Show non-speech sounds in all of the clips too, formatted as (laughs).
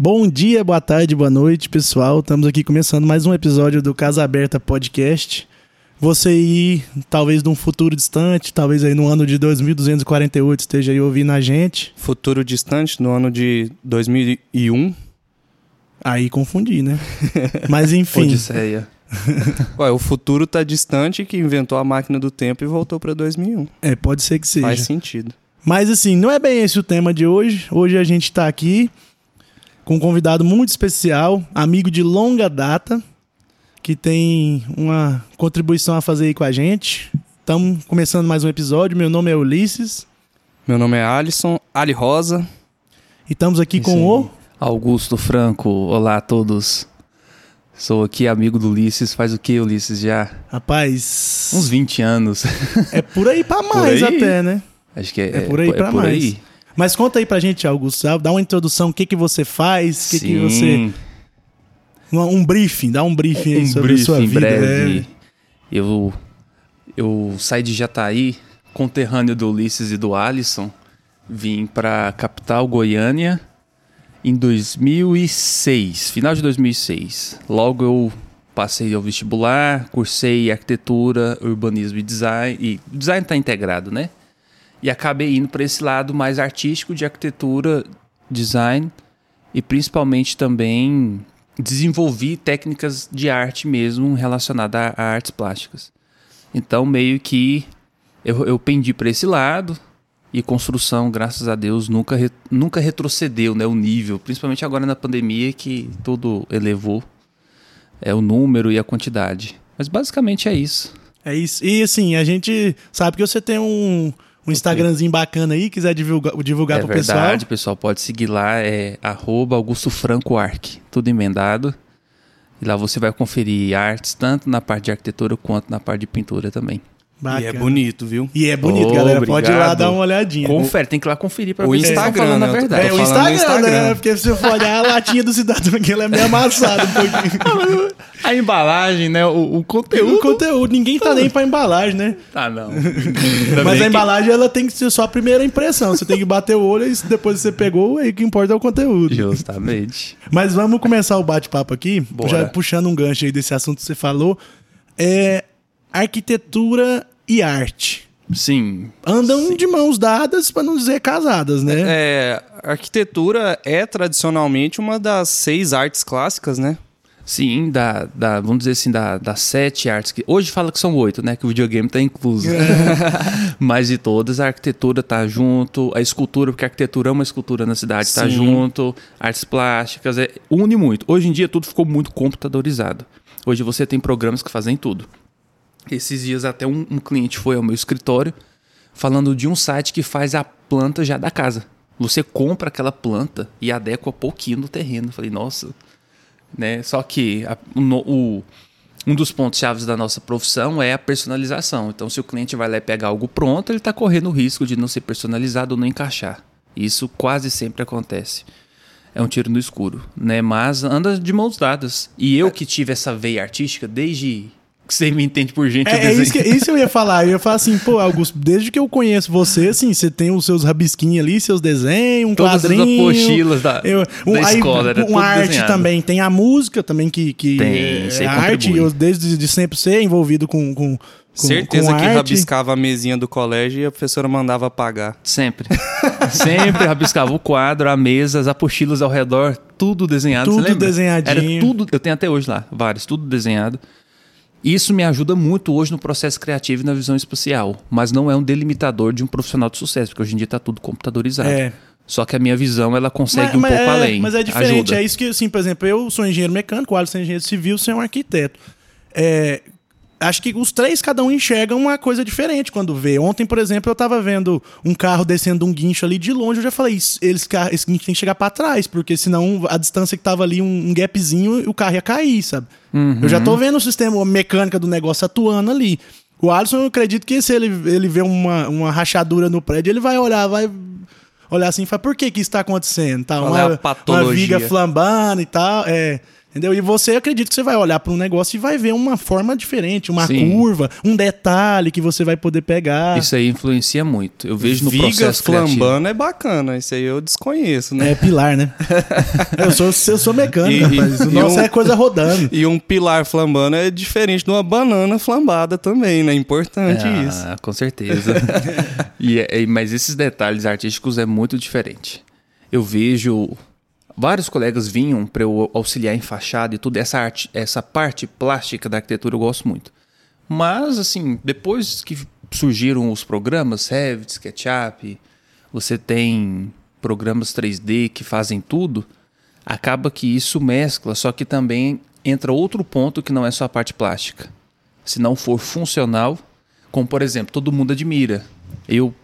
Bom dia, boa tarde, boa noite, pessoal. Estamos aqui começando mais um episódio do Casa Aberta Podcast. Você aí, talvez num futuro distante, talvez aí no ano de 2248 esteja aí ouvindo a gente. Futuro distante, no ano de 2001. Aí confundi, né? (laughs) Mas enfim. Odisseia. (laughs) Ué, o futuro tá distante que inventou a máquina do tempo e voltou pra 2001. É, pode ser que seja. Faz sentido. Mas assim, não é bem esse o tema de hoje. Hoje a gente tá aqui com um convidado muito especial, amigo de longa data, que tem uma contribuição a fazer aí com a gente. Estamos começando mais um episódio. Meu nome é Ulisses. Meu nome é Alisson, Ali Rosa. E estamos aqui Isso com aí. o. Augusto Franco, olá a todos. Sou aqui amigo do Ulisses, faz o que, Ulisses? Já Rapaz. uns 20 anos. É por aí pra mais aí. até, né? Acho que é, É por aí pra por mais. aí. Mas conta aí pra gente, Augusto. Dá uma introdução. O que, que você faz? O que, que você. Um, um briefing, dá um briefing aí um sobre a sua briefing vida. breve. é. Eu, eu saí de Jataí, conterrâneo do Ulisses e do Alisson, vim pra capital Goiânia em 2006, final de 2006. Logo eu passei ao vestibular, cursei arquitetura, urbanismo e design. E design está integrado, né? E acabei indo para esse lado mais artístico de arquitetura, design e principalmente também desenvolvi técnicas de arte mesmo relacionadas a, a artes plásticas. Então meio que eu, eu pendi para esse lado e construção, graças a Deus, nunca, re- nunca retrocedeu né, o nível, principalmente agora na pandemia que tudo elevou é o número e a quantidade. Mas basicamente é isso. É isso. E assim, a gente sabe que você tem um, um Instagramzinho bacana aí, quiser divulgar, divulgar é pro verdade, pessoal. pessoal pode seguir lá, é arroba Augusto Franco Arc, tudo emendado. E lá você vai conferir artes, tanto na parte de arquitetura quanto na parte de pintura também. Bacana. E é bonito, viu? E é bonito, Ô, galera. Pode ir lá obrigado. dar uma olhadinha. Confere, tem que ir lá conferir pra O ver se eles estão Instagram, falando a né? Verdade. É, o no Instagram, né? Instagram. Porque se você for olhar a latinha do cidadão aqui, ela é meio amassada um pouquinho. (laughs) A embalagem, né? O, o O conteúdo. conteúdo, ninguém tá nem pra embalagem, né? Ah, não. (laughs) Mas a embalagem, ela tem que ser só a primeira impressão. Você tem que bater o olho e depois você pegou, aí o que importa é o conteúdo. Justamente. Mas vamos começar o bate-papo aqui, Bora. já puxando um gancho aí desse assunto que você falou. É arquitetura e arte. Sim. Andam de mãos dadas, pra não dizer casadas, né? É, a arquitetura é tradicionalmente uma das seis artes clássicas, né? Sim, da, da, vamos dizer assim, da, das sete artes que. Hoje fala que são oito, né? Que o videogame tá incluso. (laughs) Mas de todas, a arquitetura tá junto, a escultura, porque a arquitetura é uma escultura na cidade, tá Sim. junto, artes plásticas, é, une muito. Hoje em dia tudo ficou muito computadorizado. Hoje você tem programas que fazem tudo. Esses dias até um, um cliente foi ao meu escritório falando de um site que faz a planta já da casa. Você compra aquela planta e adequa pouquinho no terreno. Eu falei, nossa, né? Só que a- o um dos pontos chaves da nossa profissão é a personalização. Então, se o cliente vai lá e pegar algo pronto, ele está correndo o risco de não ser personalizado ou não encaixar. Isso quase sempre acontece. É um tiro no escuro, né? Mas anda de mãos dadas. E eu que tive essa veia artística desde que você me entende por gente, É, é isso, que, isso eu ia falar. Eu ia falar assim, pô, Augusto, desde que eu conheço você, assim, você tem os seus rabisquinhos ali, seus desenhos, um Todas as quadrinho. apostilas da- eu, da aí, escola, era uma tudo arte desenhado. também. Tem a música também, que, que Tem, é arte. Eu, desde de sempre ser envolvido com, com, com, Certeza com que arte. rabiscava a mesinha do colégio e a professora mandava apagar. Sempre. Sempre rabiscava o quadro, a mesa, as apostilas ao redor, tudo desenhado. Tudo desenhadinho. Era tudo, eu tenho até hoje lá, vários, tudo desenhado. Isso me ajuda muito hoje no processo criativo e na visão espacial, mas não é um delimitador de um profissional de sucesso, porque hoje em dia está tudo computadorizado. É. Só que a minha visão ela consegue um mas, pouco é, além. Mas é diferente. Ajuda. É isso que, assim, por exemplo, eu sou engenheiro mecânico, o Alisson é engenheiro civil, você é um arquiteto. É, acho que os três, cada um enxerga uma coisa diferente quando vê. Ontem, por exemplo, eu tava vendo um carro descendo um guincho ali de longe, eu já falei, "Isso- eles, ca- esse guincho tem que chegar pra trás, porque senão a distância que tava ali, um, um gapzinho, o carro ia cair, sabe? Eu já tô vendo o sistema a mecânica do negócio atuando ali. O Alisson, eu acredito que se ele, ele vê uma, uma rachadura no prédio, ele vai olhar, vai olhar assim e falar, por que que isso tá acontecendo? Tá, Qual é a uma, uma viga flambando e tal, é... Entendeu? E você acredita que você vai olhar para um negócio e vai ver uma forma diferente, uma Sim. curva, um detalhe que você vai poder pegar. Isso aí influencia muito. Eu vejo no Viga processo criativo. flambando é bacana, isso aí eu desconheço, né? É pilar, né? (laughs) eu, sou, eu sou mecânico, E- rapaz. O e nosso um- é coisa rodando. E um pilar flambando é diferente de uma banana flambada também, né? Importante isso. Ah, com certeza. (laughs) E é- é- mas esses detalhes artísticos é muito diferente. Eu vejo vários colegas vinham para eu auxiliar em fachada e tudo essa arte, essa parte plástica da arquitetura eu gosto muito. Mas assim, depois que surgiram os programas Revit, SketchUp, você tem programas 3D que fazem tudo, acaba que isso mescla, só que também entra outro ponto que não é só a parte plástica. Se não for funcional, como por exemplo, todo mundo admira. Eu,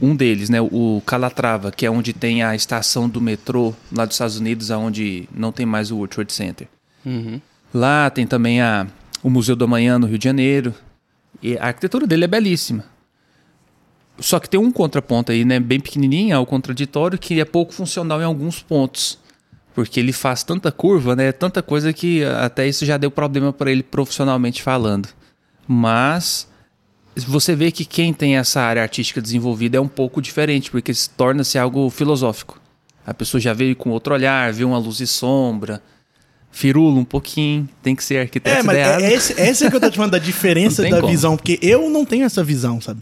um deles, né, o Calatrava, que é onde tem a estação do metrô lá dos Estados Unidos, aonde não tem mais o World Trade Center. Lá tem também a, o Museu do Amanhã no Rio de Janeiro. E a arquitetura dele é belíssima. Só que tem um contraponto aí, né, bem pequenininho, ao contraditório, que é pouco funcional em alguns pontos. Porque ele faz tanta curva, né, tanta coisa que até isso já deu problema para ele profissionalmente falando. Mas você vê que quem tem essa área artística desenvolvida é um pouco diferente, porque se torna-se algo filosófico. A pessoa já veio com outro olhar, vê uma luz e sombra, firula um pouquinho, tem que ser arquiteto É, mas ideado. é, é esse, é esse que eu tô te falando da (laughs) diferença da como. visão, porque eu não tenho essa visão, sabe?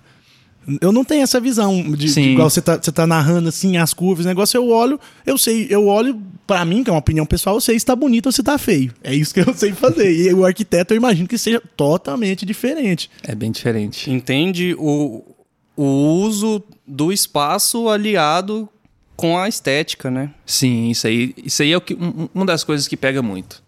Eu não tenho essa visão de, de igual você tá, você tá narrando assim as curvas, o negócio eu olho, eu sei, eu olho pra mim, que é uma opinião pessoal, eu sei se tá bonito ou se tá feio. É isso que eu sei fazer. E o arquiteto eu imagino que seja totalmente diferente. É bem diferente. Entende o, o uso do espaço aliado com a estética, né? Sim, isso aí, isso aí é o que, um- uma das coisas que pega muito.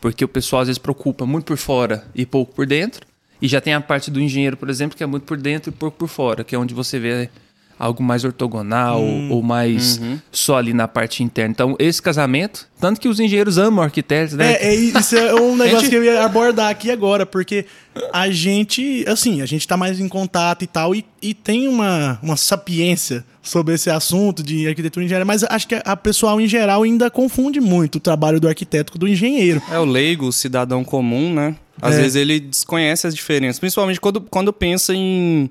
Porque o pessoal às vezes preocupa muito por fora e pouco por dentro. E já tem a parte do engenheiro, por exemplo, que é muito por dentro e pouco por fora, que é onde você vê algo mais ortogonal ou mais só ali na parte interna. Então, esse casamento, tanto que os engenheiros amam arquitetos, né? É, é, isso é um (laughs) negócio gente- que eu ia abordar aqui agora, porque a gente, assim, a gente tá mais em contato e tal, e, e tem uma, uma sapiência sobre esse assunto de arquitetura e engenharia, mas acho que a, a pessoal em geral ainda confunde muito o trabalho do arquiteto com do engenheiro. É o leigo, o cidadão comum, né? Às É. vezes ele desconhece as diferenças, principalmente quando, quando pensa em,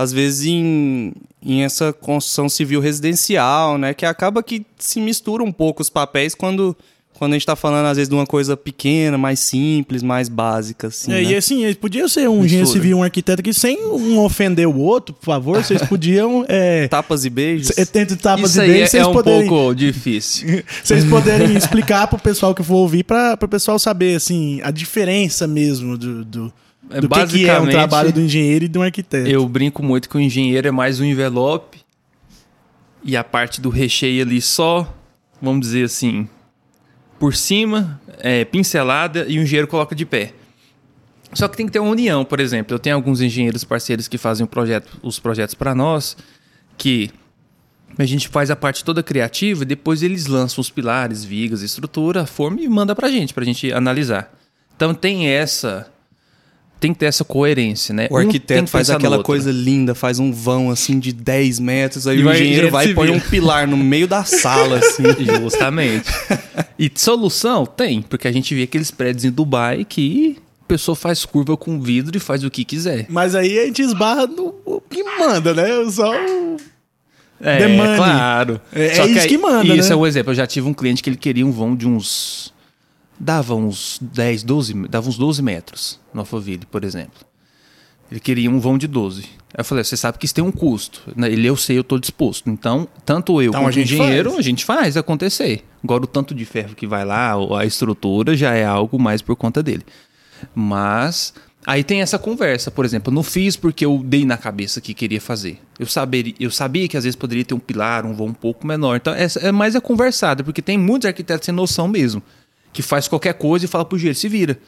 às vezes, em, em essa construção civil residencial, né? Que acaba que se mistura um pouco os papéis quando, quando a gente tá falando, às vezes, de uma coisa pequena, mais simples, mais básica, assim, É, né? E assim, eles podiam ser um engenheiro civil, um arquiteto que sem um ofender o outro, por favor, vocês podiam. (laughs) É, Tapas e beijos. é, Tente tapas Isso e aí é, beijos, é vocês um poderem. pouco difícil. (laughs) Vocês poderem explicar pro pessoal que for ouvir, pra, pro pessoal saber, assim, a diferença mesmo do, do, É, do que, que é um trabalho do engenheiro e do arquiteto. Eu brinco muito que o engenheiro é mais um envelope e a parte do recheio ali só, vamos dizer assim, por cima, é, pincelada e o engenheiro coloca de pé. Só que tem que ter uma união, por exemplo. Eu tenho alguns engenheiros parceiros que fazem projeto, os projetos para nós, que a gente faz a parte toda criativa e depois eles lançam os pilares, vigas, estrutura, a forma e manda pra gente, pra gente analisar. Então tem essa. Tem que ter essa coerência, né? O Um arquiteto que faz aquela coisa linda, faz um vão assim de 10 metros, aí E o engenheiro vai e põe um pilar no meio da sala, assim. (laughs) Justamente. e solução tem, porque a gente vê aqueles prédios em Dubai que a pessoa faz curva com vidro e faz o que quiser. Mas aí a gente esbarra no que manda, né? Só o- É, claro. É- é Só isso aí- que manda, Isso né? é um exemplo. Eu já tive um cliente que ele queria um vão de uns... Dava uns 10, 12... Dava uns 12 metros no Alphaville, por exemplo. Ele queria um vão de 12. Aí eu falei, você sabe que isso tem um custo. né? Ele, eu sei, eu tô disposto. Então, tanto eu Então, quanto o engenheiro, faz. a gente faz acontecer. Agora, o tanto de ferro que vai lá, a estrutura, já é algo mais por conta dele. Mas aí tem essa conversa, por exemplo, eu não fiz porque eu dei na cabeça que queria fazer. Eu, saber, eu sabia que às vezes poderia ter um pilar, um vão um pouco menor. Então essa é mais a conversada, porque tem muitos arquitetos sem noção mesmo, que faz qualquer coisa e fala pro engenheiro, se vira.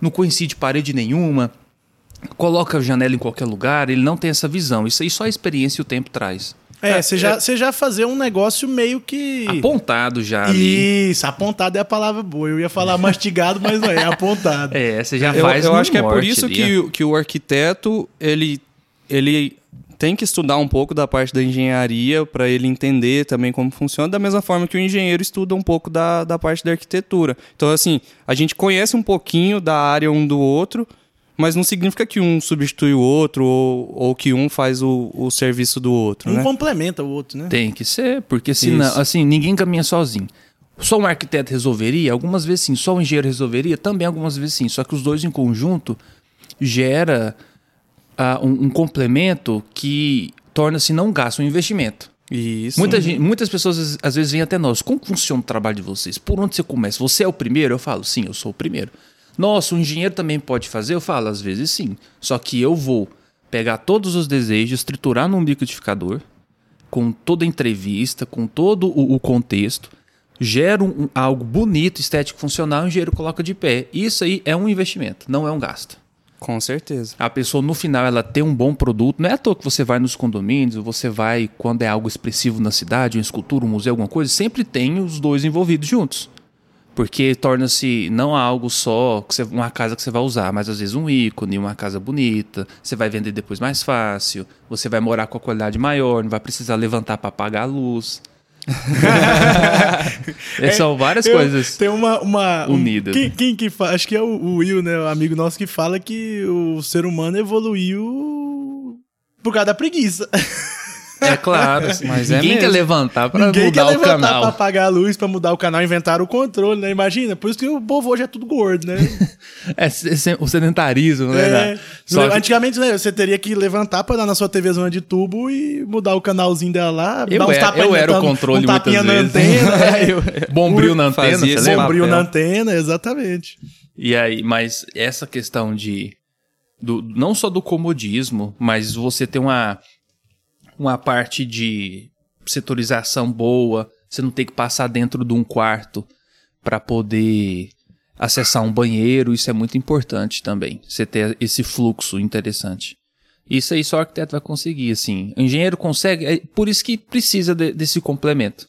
Não coincide parede nenhuma, coloca a janela em qualquer lugar, ele não tem essa visão. Isso aí só a experiência e o tempo traz. É, você já, você já fazer um negócio meio que. Apontado já ali. Isso, apontado é a palavra boa. Eu ia falar (laughs) mastigado, mas não é, é apontado. É, você já Eu, faz eu no acho que é por isso ali, que, o- que o arquiteto, ele, ele tem que estudar um pouco da parte da engenharia para ele entender também como funciona, da mesma forma que o engenheiro estuda um pouco da, da parte da arquitetura. Então, assim, a gente conhece um pouquinho da área um do outro, mas não significa que um substitui o outro ou, ou que um faz o, o serviço do outro, Um né? complementa o outro, né? Tem que ser, porque senão, assim, ninguém caminha sozinho. Só um arquiteto resolveria? Algumas vezes sim. Só um engenheiro resolveria? Também algumas vezes sim. Só que os dois em conjunto gera um, um complemento que torna-se não um gasto, um investimento. Isso. Muita gente- muitas pessoas às- vezes vêm até nós. Como funciona o trabalho de vocês? Por onde você começa? Você é o primeiro? Eu falo, sim, eu sou o primeiro. Nossa, o engenheiro também pode fazer? Eu falo, às vezes sim. Só que eu vou pegar todos os desejos, triturar num liquidificador, com toda a entrevista, com todo o, o contexto, gero um- algo bonito, estético, funcional, o engenheiro coloca de pé. Isso aí é um investimento, não é um gasto. Com certeza. A pessoa, no final, ela tem um bom produto. Não é à toa que você vai nos condomínios, você vai quando é algo expressivo na cidade, uma escultura, um museu, alguma coisa, sempre tem os dois envolvidos juntos. Porque torna-se não algo só você- uma casa que você vai usar, mas às vezes um ícone, uma casa bonita, você vai vender depois mais fácil, você vai morar com a qualidade maior, não vai precisar levantar para apagar a luz. (laughs) É, São várias Eu- coisas. Tem uma. uma um- unidas, quem, né? quem que fala? Acho que é o, o Will, né? O amigo nosso que fala que o ser humano evoluiu por causa da preguiça. (laughs) É claro, (laughs) Mas é ninguém quer mesmo. levantar para Ninguém mudar quer o levantar canal. pra apagar a luz, pra mudar o canal, inventaram o controle, né? Imagina. Por isso que o povo hoje é tudo gordo, né? (laughs) É o sedentarismo, né? É. né? Só que- Antigamente, né, você teria que levantar pra dar na sua TV zona de tubo e mudar o canalzinho dela lá. Eu dar uns era- tapas eu era o controle um na muitas vezes. antena. né? (laughs) Eu- Bombril na antena, Fazia você? Bombril na antena, exatamente. E aí, mas essa questão de do, não só do comodismo, mas você ter uma uma parte de setorização boa, você não tem que passar dentro de um quarto para poder acessar um banheiro, isso é muito importante também. Você ter esse fluxo interessante. Isso aí só o arquiteto vai conseguir, assim. O engenheiro consegue, é por isso que precisa de- desse complemento.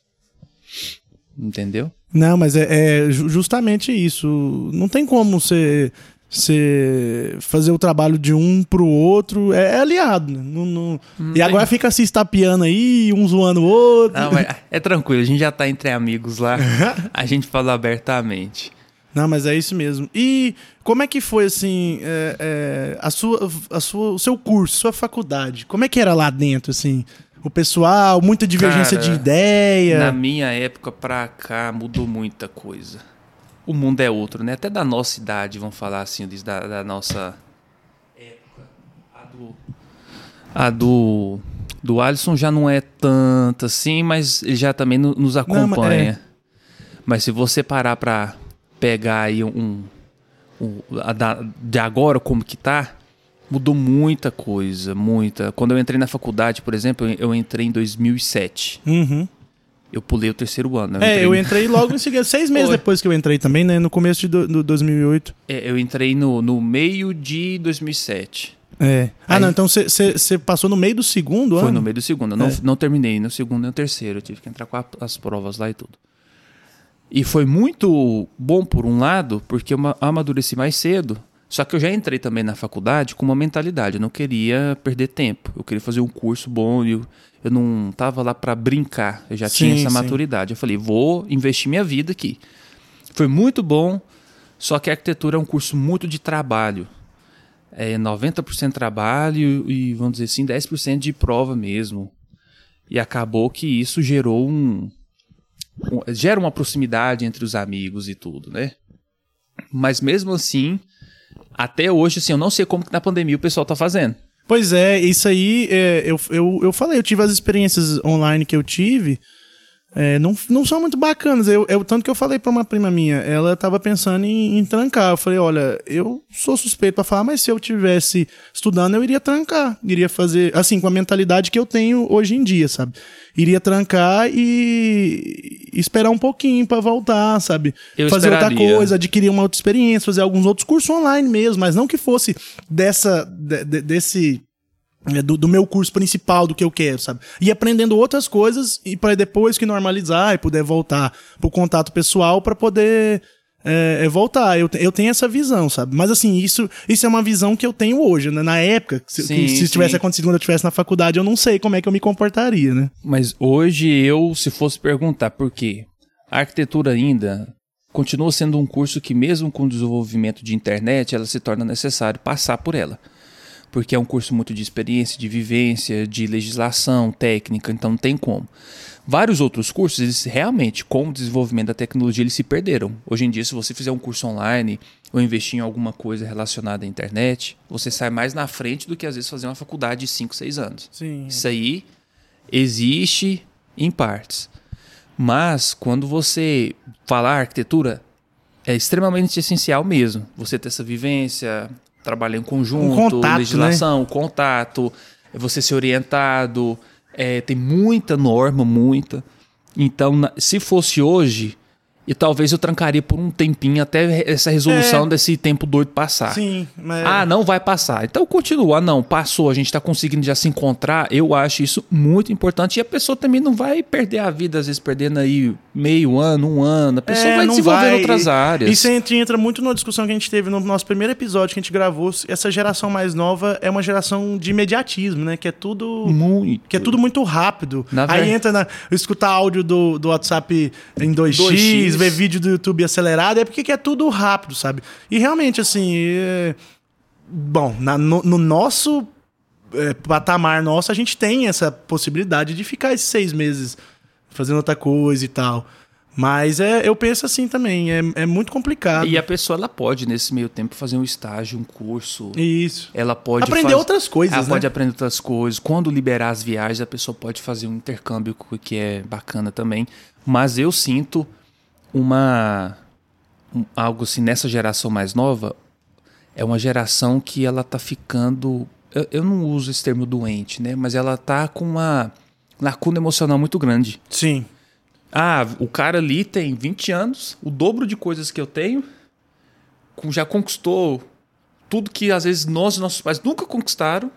Entendeu? Não, mas é, é ju- justamente isso. Não tem como você, você fazer o trabalho de um pro outro. É, é aliado. né? Não, não- E agora fica se estapeando aí, um zoando o outro. Não, é tranquilo, a gente já tá entre amigos lá. (laughs) A gente fala abertamente. Não, mas é isso mesmo. E como é que foi, assim, é, é, a sua, a sua, o seu curso, sua faculdade? Como é que era lá dentro, assim? O pessoal, muita divergência Cara, de ideia. Na minha época pra cá mudou muita coisa. O mundo é outro, né? Até da nossa idade, vamos falar assim, da, da nossa época. A do. A do. Do Alisson já não é tanta assim, mas ele já também no- nos mas acompanha. Mas se você parar pra pegar aí um. um- a da- de agora, como que tá, mudou muita coisa, muita. Quando eu entrei na faculdade, por exemplo, eu- eu entrei em 2007. Uhum. Eu pulei o terceiro ano. É, eu entrei logo em seguida, seis meses (laughs) Foi. depois que eu entrei também, né? No começo de do, do 2008. É, eu entrei no, no meio de 2007. É. Ah, Aí- não, então você passou no meio do segundo Foi ano? no meio do segundo. Eu não, É. não terminei no segundo nem no terceiro. Eu tive que entrar com a- as provas lá e tudo. E foi muito bom, por um lado, porque eu ma- amadureci mais cedo. Só que eu já entrei também na faculdade com uma mentalidade. Eu não queria perder tempo. Eu queria fazer um curso bom. Eu, eu não tava lá para brincar. Eu já tinha Sim, essa sim. maturidade. Eu falei, vou investir minha vida aqui. Foi muito bom. Só que a arquitetura é um curso muito de trabalho. É 90% trabalho e, vamos dizer assim, 10% de prova mesmo. E acabou que isso gerou um, um- gera uma proximidade entre os amigos e tudo, né? Mas mesmo assim, até hoje, assim, eu não sei como que na pandemia o pessoal tá fazendo. Pois é, isso aí, é, eu, eu, eu falei, eu tive as experiências online que eu tive, é, não, não são muito bacanas. Eu, eu- tanto que eu falei pra uma prima minha, ela tava pensando em, em trancar. Eu falei, olha, eu sou suspeito pra falar, mas se eu tivesse estudando, eu iria trancar. Iria fazer, assim, com a mentalidade que eu tenho hoje em dia, sabe? Iria trancar e e esperar um pouquinho pra voltar, sabe? Eu fazer outra esperaria. coisa, adquirir uma outra experiência, fazer alguns outros cursos online mesmo, mas não que fosse dessa, de- de- desse do, do meu curso principal, do que eu quero, sabe? E aprendendo outras coisas e para depois que normalizar e puder voltar pro contato pessoal para poder é, é voltar. Eu, eu tenho essa visão, sabe? Mas assim, isso, isso é uma visão que eu tenho hoje, né? Na época, se, Sim, se sim. tivesse acontecido quando eu estivesse na faculdade, eu não sei como é que eu me comportaria, né? Mas hoje eu, se fosse perguntar por quê, a arquitetura ainda continua sendo um curso que, mesmo com o desenvolvimento de internet, ela se torna necessário passar por ela. Porque é um curso muito de experiência, de vivência, de legislação, técnica, então não tem como. Vários outros cursos, eles realmente, com o desenvolvimento da tecnologia, eles se perderam. Hoje em dia, se você fizer um curso online ou investir em alguma coisa relacionada à internet, você sai mais na frente do que às vezes fazer uma faculdade de 5, 6 anos. Sim. Isso aí existe em partes. Mas quando você falar arquitetura, é extremamente essencial mesmo. Você ter essa vivência, trabalhar em conjunto, Um contato, legislação, contato, é você ser orientado. é, tem muita norma, muita. Então, se fosse hoje, e talvez eu trancaria por um tempinho até essa resolução É. desse tempo doido passar. Sim, mas. Ah, não vai passar. Então continua, não, passou, a gente tá conseguindo já se encontrar. Eu acho isso muito importante. E a pessoa também não vai perder a vida, às vezes perdendo aí meio ano, um ano. A pessoa É, vai não desenvolver vai. outras áreas. Isso entra, entra muito numa discussão que a gente teve no nosso primeiro episódio que a gente gravou. Essa geração mais nova é uma geração de imediatismo, né? Que é tudo. Muito. Que é tudo muito rápido. Na Aí ver- entra na. Escutar áudio do, do WhatsApp em 2x, 2x. ver vídeo do YouTube acelerado, é porque que é tudo rápido, sabe? E realmente, assim. é- Bom, na- no, no nosso é, patamar nosso, a gente tem essa possibilidade de ficar esses seis meses fazendo outra coisa e tal. Mas é, eu penso assim também, é, é muito complicado. E a pessoa ela pode, nesse meio tempo, fazer um estágio, um curso. Isso. Ela pode Aprender faz- outras coisas, Ela né? pode aprender outras coisas. Quando liberar as viagens, a pessoa pode fazer um intercâmbio que é bacana também. Mas eu sinto uma um- algo assim nessa geração mais nova é uma geração que ela tá ficando eu, eu não uso esse termo doente, né? Mas ela tá com uma lacuna emocional muito grande. Sim. Ah, o cara ali tem 20 anos, o dobro de coisas que eu tenho, já conquistou tudo que às vezes nós e nossos pais nunca conquistaram,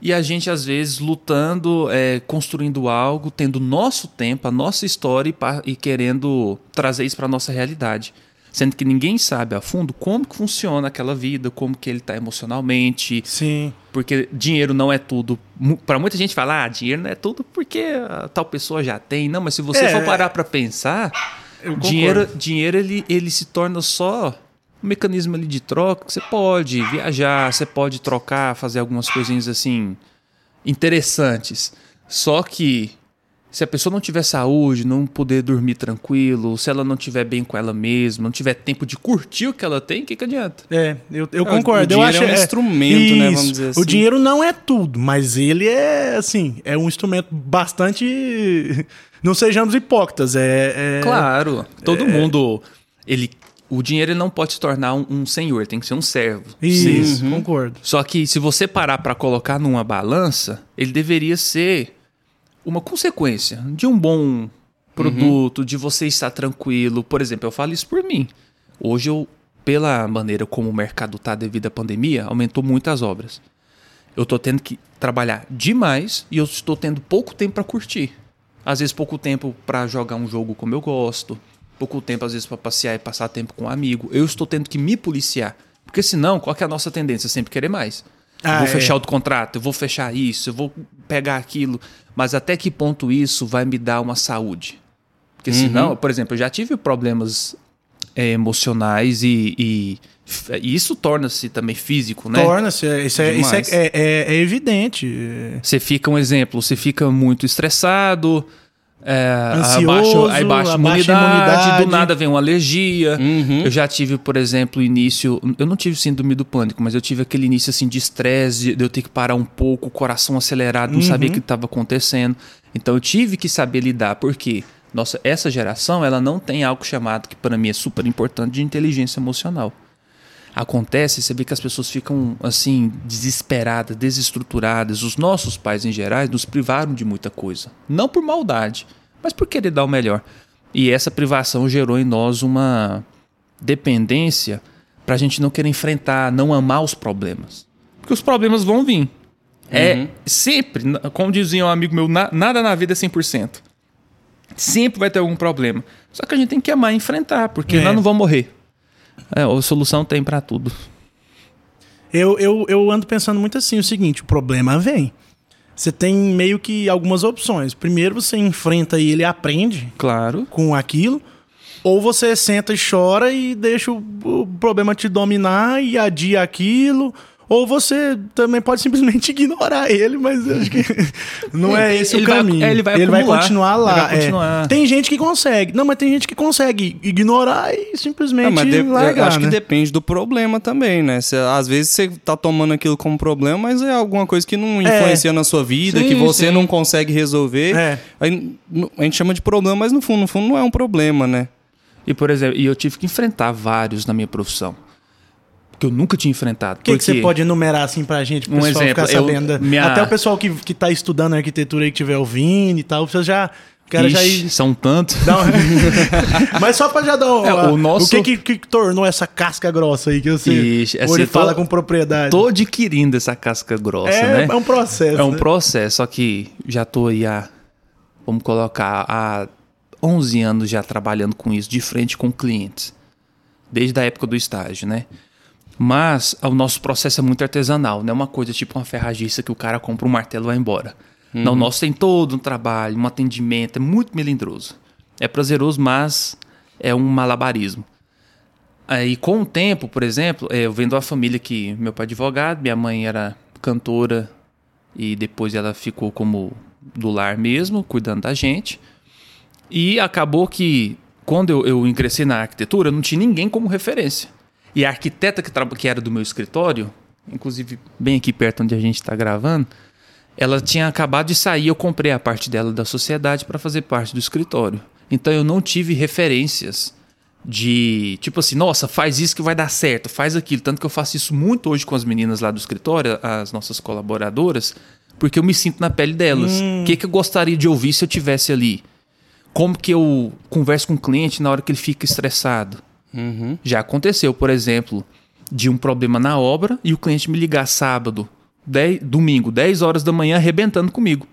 e a gente às vezes lutando, é, construindo algo, tendo nosso tempo, a nossa história e, e querendo trazer isso para nossa realidade. Sendo que ninguém sabe a fundo como que funciona aquela vida, como que ele está emocionalmente, Sim. porque dinheiro não é tudo. Para muita gente falar, ah, dinheiro não é tudo porque a tal pessoa já tem. Não, mas se você É, for parar para pensar, dinheiro, dinheiro ele, ele se torna só um mecanismo ali de troca. que Você pode viajar, você pode trocar, fazer algumas coisinhas assim interessantes. Só que se a pessoa não tiver saúde, não poder dormir tranquilo, se ela não tiver bem com ela mesma, não tiver tempo de curtir o que ela tem, o que, que adianta? É, eu, eu Não, concordo. o eu dinheiro acho é um instrumento, né, vamos Isso. dizer O assim. dinheiro não é tudo, mas ele é, assim, é um instrumento bastante. (laughs) Não sejamos hipócritas. É, é- Claro, todo mundo. Ele, o dinheiro ele não pode se tornar um, um senhor, tem que ser um servo. Isso, Uhum. concordo. Só que se você parar para colocar numa balança, ele deveria ser uma consequência de um bom produto, de você estar tranquilo. Por exemplo, eu falo isso por mim. Hoje eu, pela maneira como o mercado tá devido à pandemia, aumentou muito as obras. Eu tô tendo que trabalhar demais e eu estou tendo pouco tempo para curtir. Às vezes pouco tempo para jogar um jogo como eu gosto, pouco tempo às vezes para passear e passar tempo com um amigo. Eu estou tendo que me policiar, porque senão qual que é a nossa tendência? Sempre querer mais. Ah, vou é. fechar outro contrato, eu vou fechar isso, eu vou pegar aquilo, mas até que ponto isso vai me dar uma saúde? Porque senão, por exemplo, eu já tive problemas é, emocionais e, e e isso torna-se também físico, né? Torna-se. é- Isso, é, isso é, é, é- é evidente. é- Você fica um exemplo, você fica muito estressado, é, Ansioso, aí baixa imunidade, imunidade. do nada vem uma alergia. Uhum. Eu já tive, por exemplo, início. Eu não tive síndrome do pânico, mas eu tive aquele início assim de estresse, de eu ter que parar um pouco, o coração acelerado, não sabia o que estava acontecendo. Então eu tive que saber lidar, porque nossa, essa geração ela não tem algo chamado, que para mim é super importante, de inteligência emocional acontece, você vê que as pessoas ficam assim desesperadas, desestruturadas. Os nossos pais em geral nos privaram de muita coisa, não por maldade, mas por querer dar o melhor. E essa privação gerou em nós uma dependência para a gente não querer enfrentar, não amar os problemas, porque os problemas vão vir. É sempre, como dizia um amigo meu, na- nada na vida é 100%. Sempre vai ter algum problema. Só que a gente tem que amar e enfrentar, porque É. nós não vamos morrer. É, a solução tem pra tudo. Eu, eu, eu ando pensando muito assim, o seguinte, o problema vem. Você tem meio que algumas opções. Primeiro você enfrenta e ele aprende Claro. com aquilo. Ou você senta e chora e deixa o, o problema te dominar e adia aquilo. Ou você também pode simplesmente (laughs) ignorar ele, mas eu acho que (laughs) não é esse Ele o vai- caminho. ele vai acumular. continuar lá. Ele vai é. continuar. Tem gente que consegue. Não, mas tem gente que consegue ignorar e simplesmente mas de- largar, eu acho né? que depende do problema também, né? Cê- às vezes você tá tomando aquilo como problema, mas é alguma coisa que não influencia na sua vida, Sim, que você sim. não consegue resolver. É. Aí, a gente chama de problema, mas no fundo, no fundo não é um problema, né? E, por exemplo, e eu tive que enfrentar vários na minha profissão. Que eu nunca tinha enfrentado. O que, que você pode enumerar assim pra gente, pro Um pessoal exemplo, ficar eu- sabendo? minha- Até o pessoal que, que tá estudando arquitetura aí que estiver ouvindo e tal, você já. Cara já Ixi, ir. são tantos. Uma- (laughs) Mas só pra já dar um, É, o nosso- o que, que que tornou essa casca grossa aí que você Ixi, assim, hoje eu tô- fala com propriedade? Tô adquirindo essa casca grossa, é, né? é um processo. É um né? processo, só que já tô aí há, vamos colocar, há 11 anos já trabalhando com isso, de frente com clientes. Desde a época do estágio, né? Mas o nosso processo é muito artesanal, não é uma coisa tipo uma ferragista que o cara compra um martelo e vai embora. Não, o nosso tem todo um trabalho, um atendimento, é muito melindroso. É prazeroso, mas é um malabarismo. Aí, com o tempo, por exemplo, eh, eu vendo uma família que meu pai é advogado, minha mãe era cantora e depois ela ficou como do lar mesmo, cuidando da gente. E acabou que, quando eu, eu ingressei na arquitetura, não tinha ninguém como referência. E a arquiteta que, que era do meu escritório, inclusive bem aqui perto onde a gente está gravando, ela tinha acabado de sair, eu comprei a parte dela da sociedade para fazer parte do escritório. Então eu não tive referências de tipo assim, nossa, faz isso que vai dar certo, faz aquilo. Tanto que eu faço isso muito hoje com as meninas lá do escritório, as nossas colaboradoras, porque eu me sinto na pele delas. O que, que eu gostaria de ouvir se eu tivesse ali? Como que eu converso com o cliente na hora que ele fica estressado? Já aconteceu, por exemplo, de um problema na obra e o cliente me ligar sábado, 10, domingo, 10 horas da manhã, arrebentando comigo.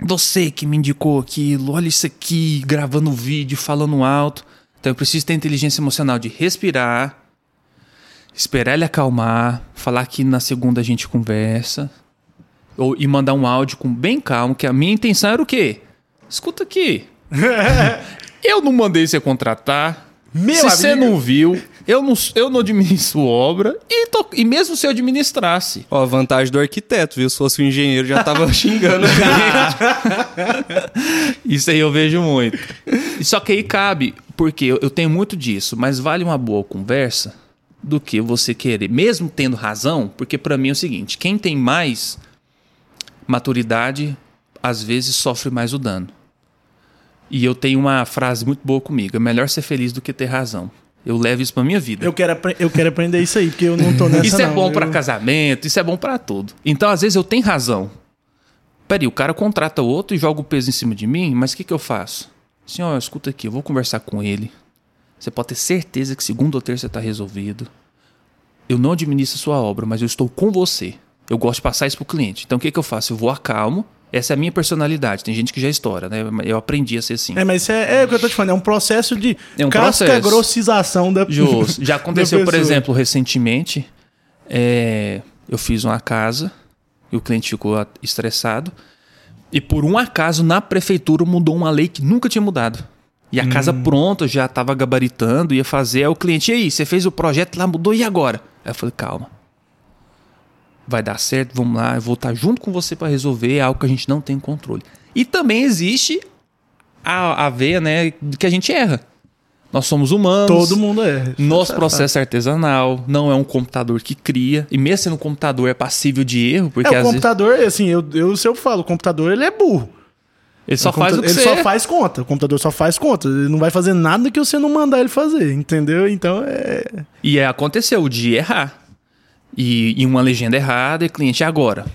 Você que me indicou aquilo, olha isso aqui, gravando vídeo, falando alto. Então eu preciso ter inteligência emocional de respirar, esperar ele acalmar, falar que na segunda a gente conversa, ou, e mandar um áudio com bem calmo, que a minha intenção era o quê? Escuta aqui. (laughs) eu não mandei você contratar. Meu se você não viu, eu não, eu não administro obra. E, tô- e mesmo se eu administrasse, Ó, a vantagem do arquiteto, viu? Se fosse um engenheiro, já tava (laughs) xingando o. Isso aí eu vejo muito. E Só que aí cabe, porque eu eu tenho muito disso, mas vale uma boa conversa do que você querer, mesmo tendo razão, porque pra mim é o seguinte: quem tem mais maturidade, às vezes sofre mais o dano. E eu tenho uma frase muito boa comigo: é melhor ser feliz do que ter razão. Eu levo isso pra minha vida. Eu quero, eu quero aprender isso aí, porque eu não tô (laughs) nessa Isso é não. bom pra Eu- casamento, isso é bom pra tudo. Então, às vezes, eu tenho razão. Peraí, o cara contrata outro e joga o peso em cima de mim, mas o que, que eu faço? Ó, escuta aqui, eu vou conversar com ele. Você pode ter certeza que segunda ou terça tá resolvido. Eu não administro a sua obra, mas eu estou com você. Eu gosto de passar isso pro cliente. Então, o que, que eu faço? Eu vou acalmo. Essa é a minha personalidade. Tem gente que já estoura, né? Eu aprendi a ser assim. É, mas isso é, é o que eu tô te falando, é um processo de É um casca grossização da Justo. (laughs) Já aconteceu, por exemplo, recentemente, é, eu fiz uma casa e o cliente ficou estressado. E por um acaso, na prefeitura mudou uma lei que nunca tinha mudado. E a casa pronta, já estava gabaritando, ia fazer. Aí o cliente, e aí, você fez o projeto lá, mudou, e agora? Aí eu falei, calma. Vai dar certo, vamos lá, eu vou estar junto com você para resolver é algo que a gente não tem controle. E também existe a, a veia, né, que a gente erra. Nós somos humanos. Todo mundo (laughs) é. Nosso processo é artesanal, não é um computador que cria. E mesmo sendo um computador, é passível de erro, porque É, o às vezes computador, assim, eu, eu, se eu falo, o computador ele é burro. ele só O faz o que Ele só faz conta. O computador só faz conta. Ele não vai fazer nada que você não mandar ele fazer, entendeu? Então é. E é, aconteceu de errar. E, e uma legenda errada e cliente, "E agora?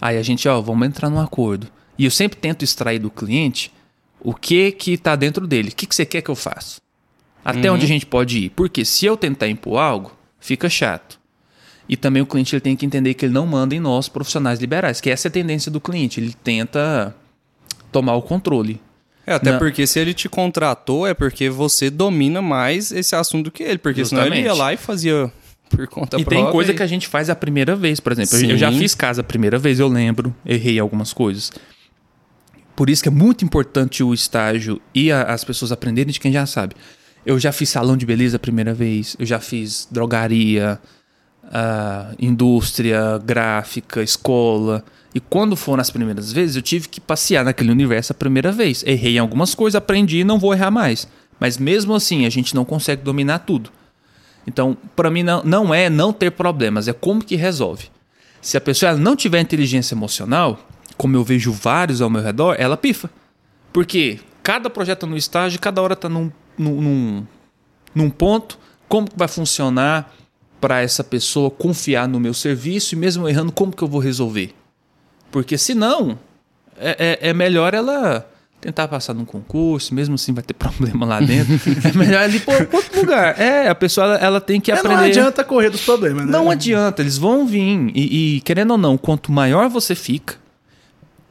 Aí a gente, ó, vamos entrar num acordo. E eu sempre tento extrair do cliente o que que tá dentro dele. O que, que você quer que eu faça? Até onde a gente pode ir? Porque se eu tentar impor algo, fica chato. E também o cliente ele tem que entender que ele não manda em nós, profissionais liberais, que essa é a tendência do cliente. Ele tenta tomar o controle. É, até Não. porque se ele te contratou é porque você domina mais esse assunto que ele, porque senão ele ia Justamente. lá e fazia por conta E própria. tem coisa e- que a gente faz a primeira vez, por exemplo. Eu- Eu já Sim. fiz casa a primeira vez, eu lembro, errei algumas coisas. Por isso que é muito importante o estágio e a- as pessoas aprenderem de quem já sabe. Eu já fiz salão de beleza a primeira vez, eu já fiz drogaria, ah, indústria gráfica, escola. E quando foram as primeiras vezes, eu tive que passear naquele universo a primeira vez. Errei em algumas coisas, aprendi e não vou errar mais. Mas mesmo assim, a gente não consegue dominar tudo. Então, para mim, não, não é não ter problemas, é como que resolve. Se a pessoa não tiver inteligência emocional, como eu vejo vários ao meu redor, ela pifa. Porque cada projeto no estágio, cada hora está num, num, num ponto, como que vai funcionar para essa pessoa confiar no meu serviço e mesmo errando, como que eu vou resolver? Porque senão, é, é, é melhor ela tentar passar num concurso, mesmo assim vai ter (laughs) problema lá dentro. é melhor ir para outro lugar. É, a pessoa ela, ela tem que É, aprender. não adianta correr dos problemas, né? Não adianta, eles vão vir. E, e, querendo ou não, quanto maior você fica,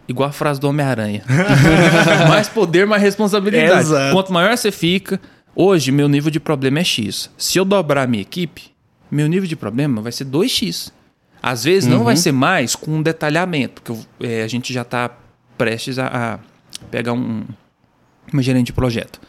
igual a frase do Homem-Aranha, (laughs) mais poder, mais responsabilidade. Exato. Quanto maior você fica, hoje meu nível de problema é X. Se eu dobrar a minha equipe, meu nível de problema vai ser 2X. Às vezes não vai ser mais com um detalhamento, que eu- é, a gente já está prestes a, a pegar um, uma gerente de projeto.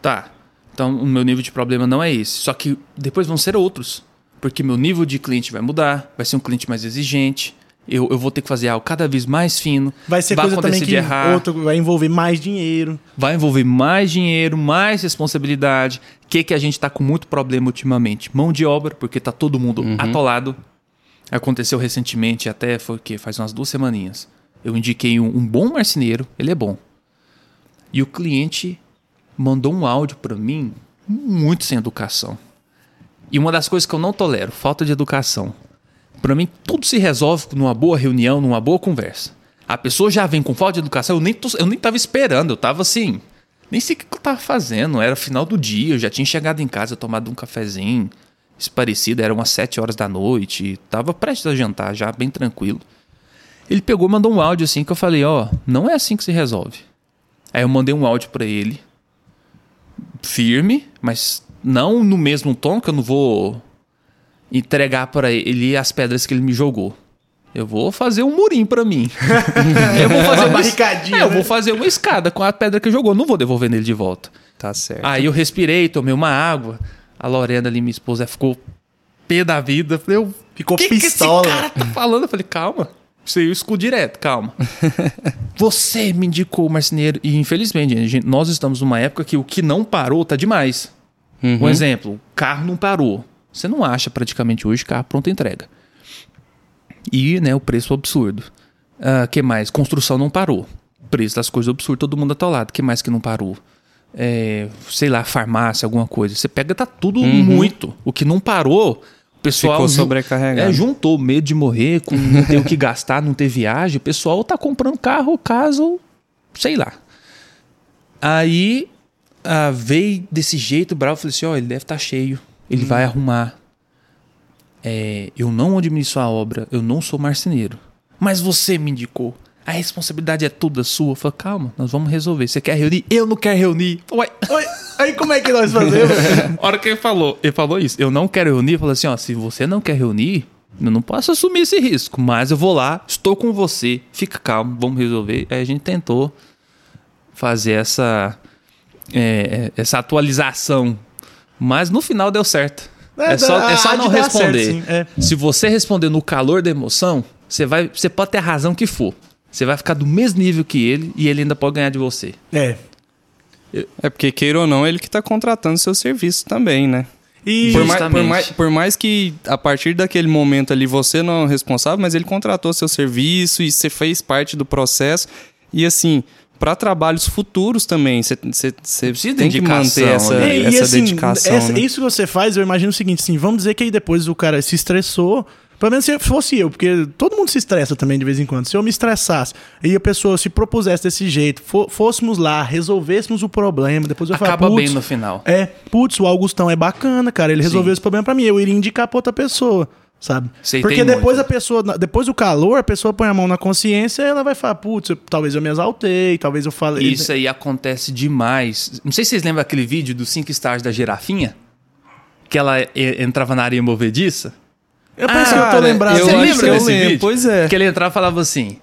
Tá. Então, o meu nível de problema não é esse. Só que depois vão ser outros. Porque meu nível de cliente vai mudar, vai ser um cliente mais exigente. Eu, eu vou ter que fazer algo cada vez mais fino. Vai ser coisa também acontecer que de errar. outro vai envolver mais dinheiro. Vai envolver mais dinheiro, mais responsabilidade. O que, que a gente está com muito problema ultimamente? Mão de obra, porque tá todo mundo atolado. Aconteceu recentemente, até foi o quê? Faz umas duas semaninhas. Eu indiquei um, um bom marceneiro, ele é bom. E o cliente mandou um áudio para mim muito sem educação. E uma das coisas que eu não tolero, falta de educação. Para mim, tudo se resolve numa boa reunião, numa boa conversa. A pessoa já vem com falta de educação, eu nem, tô, eu nem tava esperando, eu tava assim. Nem sei o que eu tava fazendo, era final do dia, eu já tinha chegado em casa, tomado um cafezinho, isso parecido, eram umas 7 horas da noite, tava prestes a jantar, já bem tranquilo. Ele pegou mandou um áudio assim que eu falei: Ó, não é assim que se resolve. Aí eu mandei um áudio para ele, firme, mas não no mesmo tom que eu não vou entregar para ele as pedras que ele me jogou. Eu vou fazer um murinho para mim. (laughs) eu vou fazer Uma uma, barricadinha, É, eu né? vou fazer uma escada com a pedra que jogou. Não vou devolver nele de volta. Tá certo. Aí eu respirei, tomei uma água. A Lorena ali, minha esposa, ficou pé da vida. Falei, eu, Ficou que pistola. Que esse cara tá falando? Eu falei, calma. Eu escuto direto, calma. (laughs) Você me indicou o marceneiro. E infelizmente, gente, nós estamos numa época que o que não parou tá demais. Um exemplo, o carro não parou. Você não acha praticamente hoje carro pronta entrega. E né, o preço absurdo. O que mais? Construção não parou. O preço das coisas absurdo, todo mundo atolado. O que mais que não parou? É, sei lá, farmácia, alguma coisa. Você pega, tá tudo muito. O que não parou, pessoal. Ficou sobrecarregado. É, juntou medo de morrer, com não ter o que gastar, não ter viagem. O pessoal tá comprando carro, caso, sei lá. Aí ah, veio desse jeito, bravo, falei assim: ó, ele deve estar cheio, ele vai arrumar. É, eu não administro a obra, eu não sou marceneiro. Mas você me indicou. A responsabilidade é toda sua. Eu falei, calma, nós vamos resolver. Você quer reunir? Eu não quero reunir. Ué, Oi, aí como é que nós fazemos? (laughs) a hora que ele falou, ele falou isso, eu não quero reunir, eu falei assim, ó, se você não quer reunir, eu não posso assumir esse risco, mas eu vou lá, estou com você, fica calmo, vamos resolver. Aí a gente tentou fazer essa, é, é, essa atualização, mas no final deu certo. É, É, só, é só não certo, responder. sim, é. Se você responder no calor da emoção, você, vai, você pode ter a razão que for. Você vai ficar do mesmo nível que ele e ele ainda pode ganhar de você. É. É porque, queira ou não, ele que tá contratando seu serviço também, né? E Por mais, por, mais, por mais que a partir daquele momento ali você não é o responsável, mas ele contratou seu serviço e você fez parte do processo. E assim, para trabalhos futuros também, você, tem que manter essa, né? E- e, essa assim, dedicação. essa- né? Isso que você faz, eu imagino o seguinte, assim, vamos dizer que aí depois o cara se estressou. Pelo menos se fosse eu, porque todo mundo se estressa também de vez em quando. Se eu me estressasse e a pessoa se propusesse desse jeito, fo- fôssemos lá, resolvêssemos o problema, depois eu Acaba falar, bem "Putz, no final. É, putz, o Augustão é bacana, cara, ele resolveu Sim. esse problema pra mim, eu iria indicar pra outra pessoa. Sabe? Sei, Porque depois muito. a pessoa, depois do calor, a pessoa põe a mão na consciência e ela vai falar, putz, talvez eu me exaltei, talvez eu falei. Isso aí acontece demais. Não sei se vocês lembram aquele vídeo dos cinco estágios da girafinha? Que ela entrava na areia movediça? Eu pensei que eu tô lembrado. eu Você lembra que eu desse lembro, vídeo? pois é. Que ele entrava e falava assim: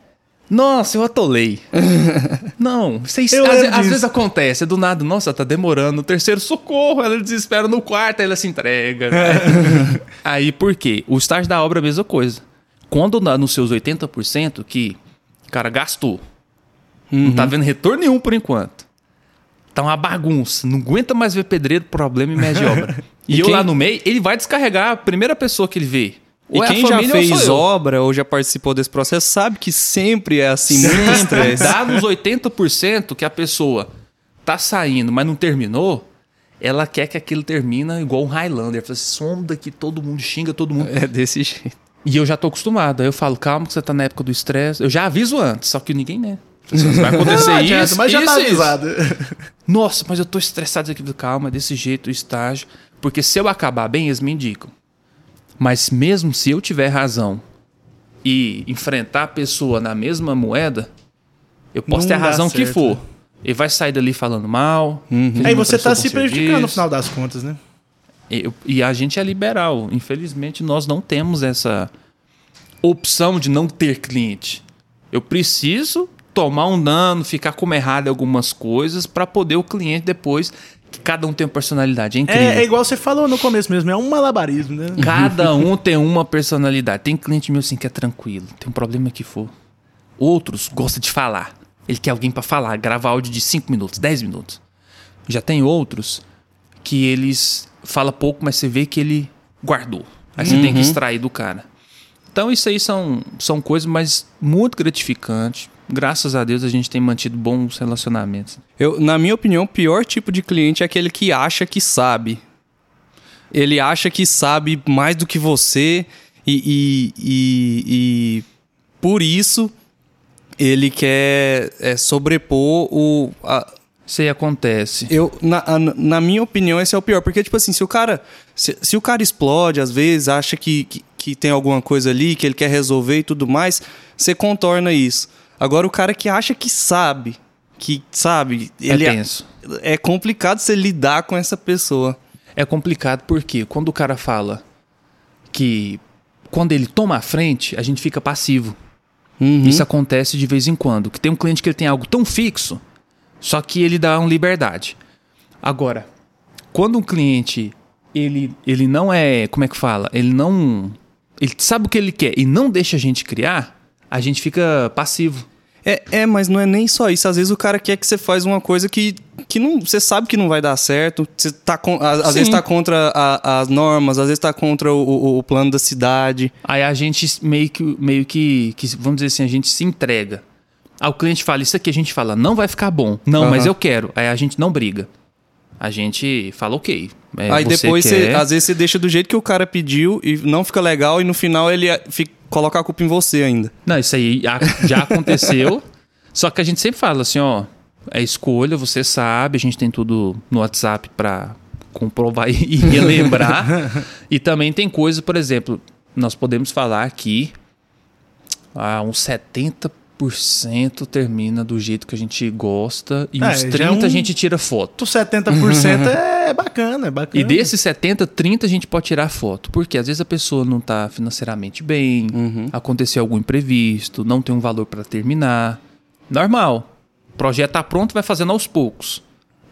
Nossa, eu atolei. (laughs) não, vocês, Eu às, às vezes acontece, é do nada, nossa, tá demorando. O terceiro socorro, ela desespera no quarto, aí ela se entrega. (laughs) aí por quê? O estágio da obra é a mesma coisa. Quando na- nos seus 80%, que, cara, gastou, não tá vendo retorno nenhum por enquanto. Tá uma bagunça, não aguenta mais ver pedreiro, problema e média de obra. (laughs) E, E eu quem- lá no meio, ele vai descarregar a primeira pessoa que ele vê. E Ou é quem já ou fez eu. obra ou já participou desse processo sabe que sempre é assim, muito Sempre. estresse. Dá nos 80% que a pessoa tá saindo, mas não terminou, ela quer que aquilo termina igual um Highlander. Fala assim, some daqui, todo mundo xinga todo mundo. É desse jeito. E eu já tô acostumado. Aí eu falo, calma que você tá na época do estresse. Eu já aviso antes, só que ninguém, né? Assim, Vai acontecer Não adianta, isso, mas já isso, tá isso. avisado. Nossa, mas eu tô estressado aqui. Calma, é desse jeito, o estágio. Porque se eu acabar bem, eles me indicam. Mas mesmo se eu tiver razão e enfrentar a pessoa na mesma moeda, eu posso Não ter a razão que certo, for. né? Ele vai sair dali falando mal. Aí você tá prestou se prejudicando no final das contas, né? Eu- e a gente é liberal. Infelizmente, nós não temos essa opção de não ter cliente. Eu preciso tomar um dano, ficar como errado em algumas coisas para poder o cliente depois. Que cada um tem uma personalidade. É incrível. É, é igual você falou no começo mesmo, é um malabarismo, né? Cada (laughs) um tem uma personalidade. Tem cliente meu assim que é tranquilo, tem um problema que for. Outros gosta de falar. Ele quer alguém para falar, gravar áudio de 5 minutos, 10 minutos. Já tem outros que eles fala pouco, mas você vê que ele guardou. Aí você tem que extrair do cara. Então isso aí são, são coisas, mas muito gratificantes. Graças a Deus a gente tem mantido bons relacionamentos. Eu, na minha opinião, o pior tipo de cliente é aquele que acha que sabe. Ele acha que sabe mais do que você e, e, e- e por isso ele quer é, sobrepor o. a- Isso aí acontece. eu, na, na minha opinião, esse é o pior. Porque, tipo assim, se o cara. Se, se o cara explode, às vezes, acha que, que, que tem alguma coisa ali, que ele quer resolver e tudo mais, você contorna isso. Agora, o cara que acha que sabe, que sabe, ele é tenso. é complicado você lidar com essa pessoa. É complicado porque quando o cara fala que quando ele toma a frente, a gente fica passivo. Uhum. Isso acontece de vez em quando. Que tem um cliente que ele tem algo tão fixo, só que ele dá uma liberdade. Agora, quando um cliente ele, ele não é, como é que fala? Ele não ele sabe o que ele quer e não deixa a gente criar, a gente fica passivo. É, é, mas não é nem só isso. Às vezes o cara quer que você faz uma coisa que, que não, você sabe que não vai dar certo. Você tá com, a- às Sim. vezes tá contra a- as normas, às vezes tá contra o, o- o plano da cidade. Aí a gente meio que, meio que, que, vamos dizer assim, a gente se entrega. Aí o cliente fala, isso aqui a gente fala, não vai ficar bom. Não, Aham. mas eu quero. Aí a gente não briga. A gente fala, ok. é, Aí você depois, você, quer. às vezes, você deixa do jeito que o cara pediu e não fica legal, e no final ele eh, fica, coloca a culpa em você ainda. Não, isso aí já aconteceu. (laughs) Só que a gente sempre fala assim, ó, é escolha, você sabe, a gente tem tudo no WhatsApp pra comprovar (laughs) e relembrar. e também tem coisa, por exemplo, nós podemos falar que ah, uns 70% termina do jeito que a gente gosta e É, uns já 30% é um- a gente tira foto. Tu 70% é bacana, é bacana. E desses 70, 30 a gente pode tirar foto. Porque às vezes a pessoa não tá financeiramente bem, aconteceu algum imprevisto, não tem um valor para terminar. Normal. O projeto tá pronto, vai fazendo aos poucos.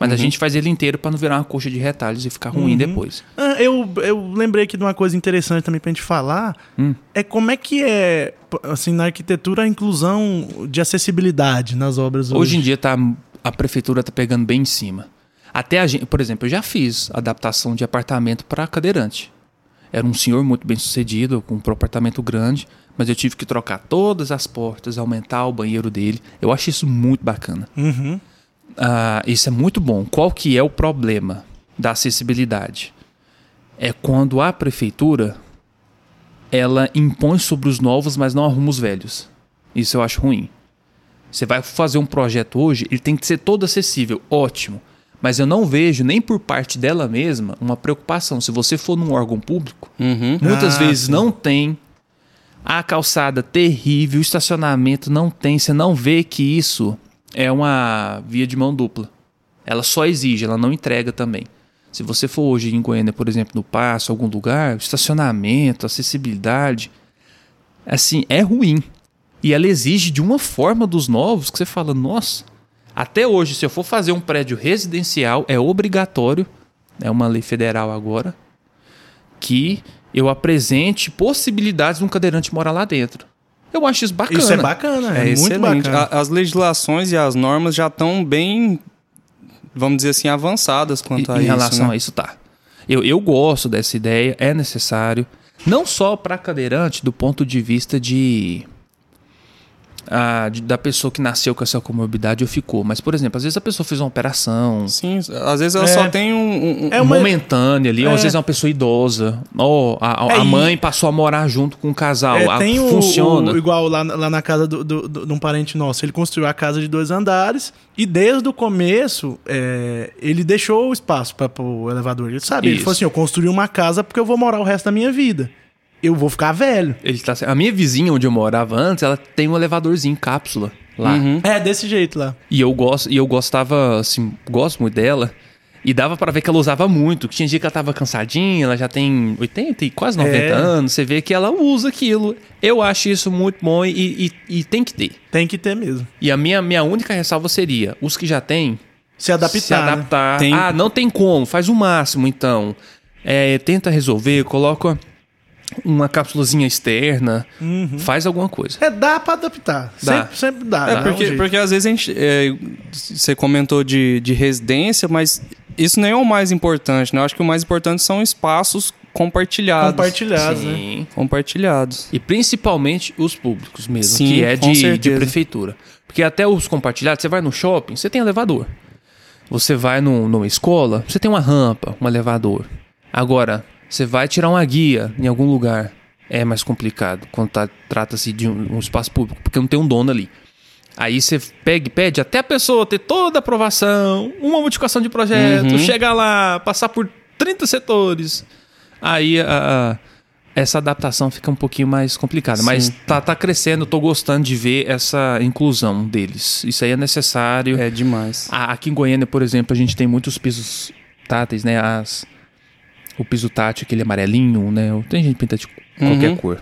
Mas a gente faz ele inteiro para não virar uma coxa de retalhos e ficar ruim depois. Ah, eu, eu lembrei aqui de uma coisa interessante também pra gente falar. Hum. É como é que é, assim, na arquitetura, a inclusão de acessibilidade nas obras hoje. Hoje em dia tá, a prefeitura tá pegando bem em cima. Até a gente, por exemplo, eu já fiz adaptação de apartamento para cadeirante. Era um senhor muito bem sucedido, com um apartamento grande, mas eu tive que trocar todas as portas, aumentar o banheiro dele. Eu acho isso muito bacana. Uhum. Ah, isso é muito bom. Qual que é o problema da acessibilidade? É quando a prefeitura ela impõe sobre os novos, mas não arruma os velhos. Isso eu acho ruim. Você vai fazer um projeto hoje, ele tem que ser todo acessível, ótimo. Mas eu não vejo, nem por parte dela mesma, uma preocupação. Se você for num órgão público, Uhum. muitas Ah, vezes sim. não tem. A calçada terrível, o estacionamento não tem. Você não vê que isso é uma via de mão dupla. Ela só exige, ela não entrega também. Se você for hoje em Goiânia, por exemplo, no Passo, algum lugar, estacionamento, acessibilidade, assim, é ruim. E ela exige de uma forma dos novos que você fala, nossa, até hoje, se eu for fazer um prédio residencial, é obrigatório, é uma lei federal agora, que eu apresente possibilidades de um cadeirante morar lá dentro. Eu acho isso bacana. Isso é bacana, é, É, muito excelente. bacana. A- as legislações e as normas já estão bem, vamos dizer assim, avançadas quanto em a isso. relação né? a isso, tá. Eu, eu gosto dessa ideia, é necessário. Não só para cadeirante, do ponto de vista de, ah, de- da pessoa que nasceu com essa comorbidade ou ficou. Mas, por exemplo, às vezes a pessoa fez uma operação Sim, às vezes ela É. só tem um. um- É uma- momentânea ali, ou às É. vezes é uma pessoa idosa. Ou a, a- É, a mãe passou a morar junto com o casal. É, a- tem o, funciona. o- igual lá, lá na casa do, do- do- de um parente nosso. Ele construiu a casa de dois andares e desde o começo é, ele deixou o espaço para o elevador. Ele sabe, ele Isso. falou assim: eu construí uma casa porque eu vou morar o resto da minha vida. Eu vou ficar velho. Ele tá, a minha vizinha, onde eu morava antes, ela tem um elevadorzinho cápsula lá. Uhum. É, desse jeito lá. E eu gosto, e eu gostava, assim, gosto muito dela. E dava pra ver que ela usava muito. Que tinha dia que ela tava cansadinha, ela já tem 80 e quase 90 É. anos. Você vê que ela usa aquilo. Eu acho isso muito bom e, e, e tem que ter. Tem que ter mesmo. E a minha, minha única ressalva seria: os que já têm, Se adaptar. se adaptar. Tem- Ah, não tem como, faz o máximo então. É, tenta resolver, coloca uma cápsulazinha externa, faz alguma coisa. Né? É, dá pra adaptar. Dá. Sempre, sempre dá. É, dá um porque, jeito. porque às vezes a gente. é, você comentou de, de residência, mas isso nem é o mais importante, né? Eu acho que o mais importante são espaços compartilhados. Compartilhados, né? Sim. Compartilhados. E principalmente os públicos mesmo, Sim, que é de, de prefeitura. Porque até os compartilhados, você vai no shopping, você tem elevador. Você vai no, numa escola, você tem uma rampa, um elevador. Agora, você vai tirar uma guia em algum lugar, é mais complicado quando tá- trata-se de um, um espaço público, porque não tem um dono ali. Aí você pega e pede até a pessoa ter toda a aprovação, uma modificação de projeto, Uhum. chegar lá, passar por 30 setores. Aí a- a- essa adaptação fica um pouquinho mais complicada. Mas Sim. tá, tá crescendo, tô gostando de ver essa inclusão deles. Isso aí é necessário. É demais. A- Aqui em Goiânia, por exemplo, a gente tem muitos pisos táteis, né? As, o piso tátil, aquele amarelinho, né? Tem gente que pinta de qualquer Uhum. cor.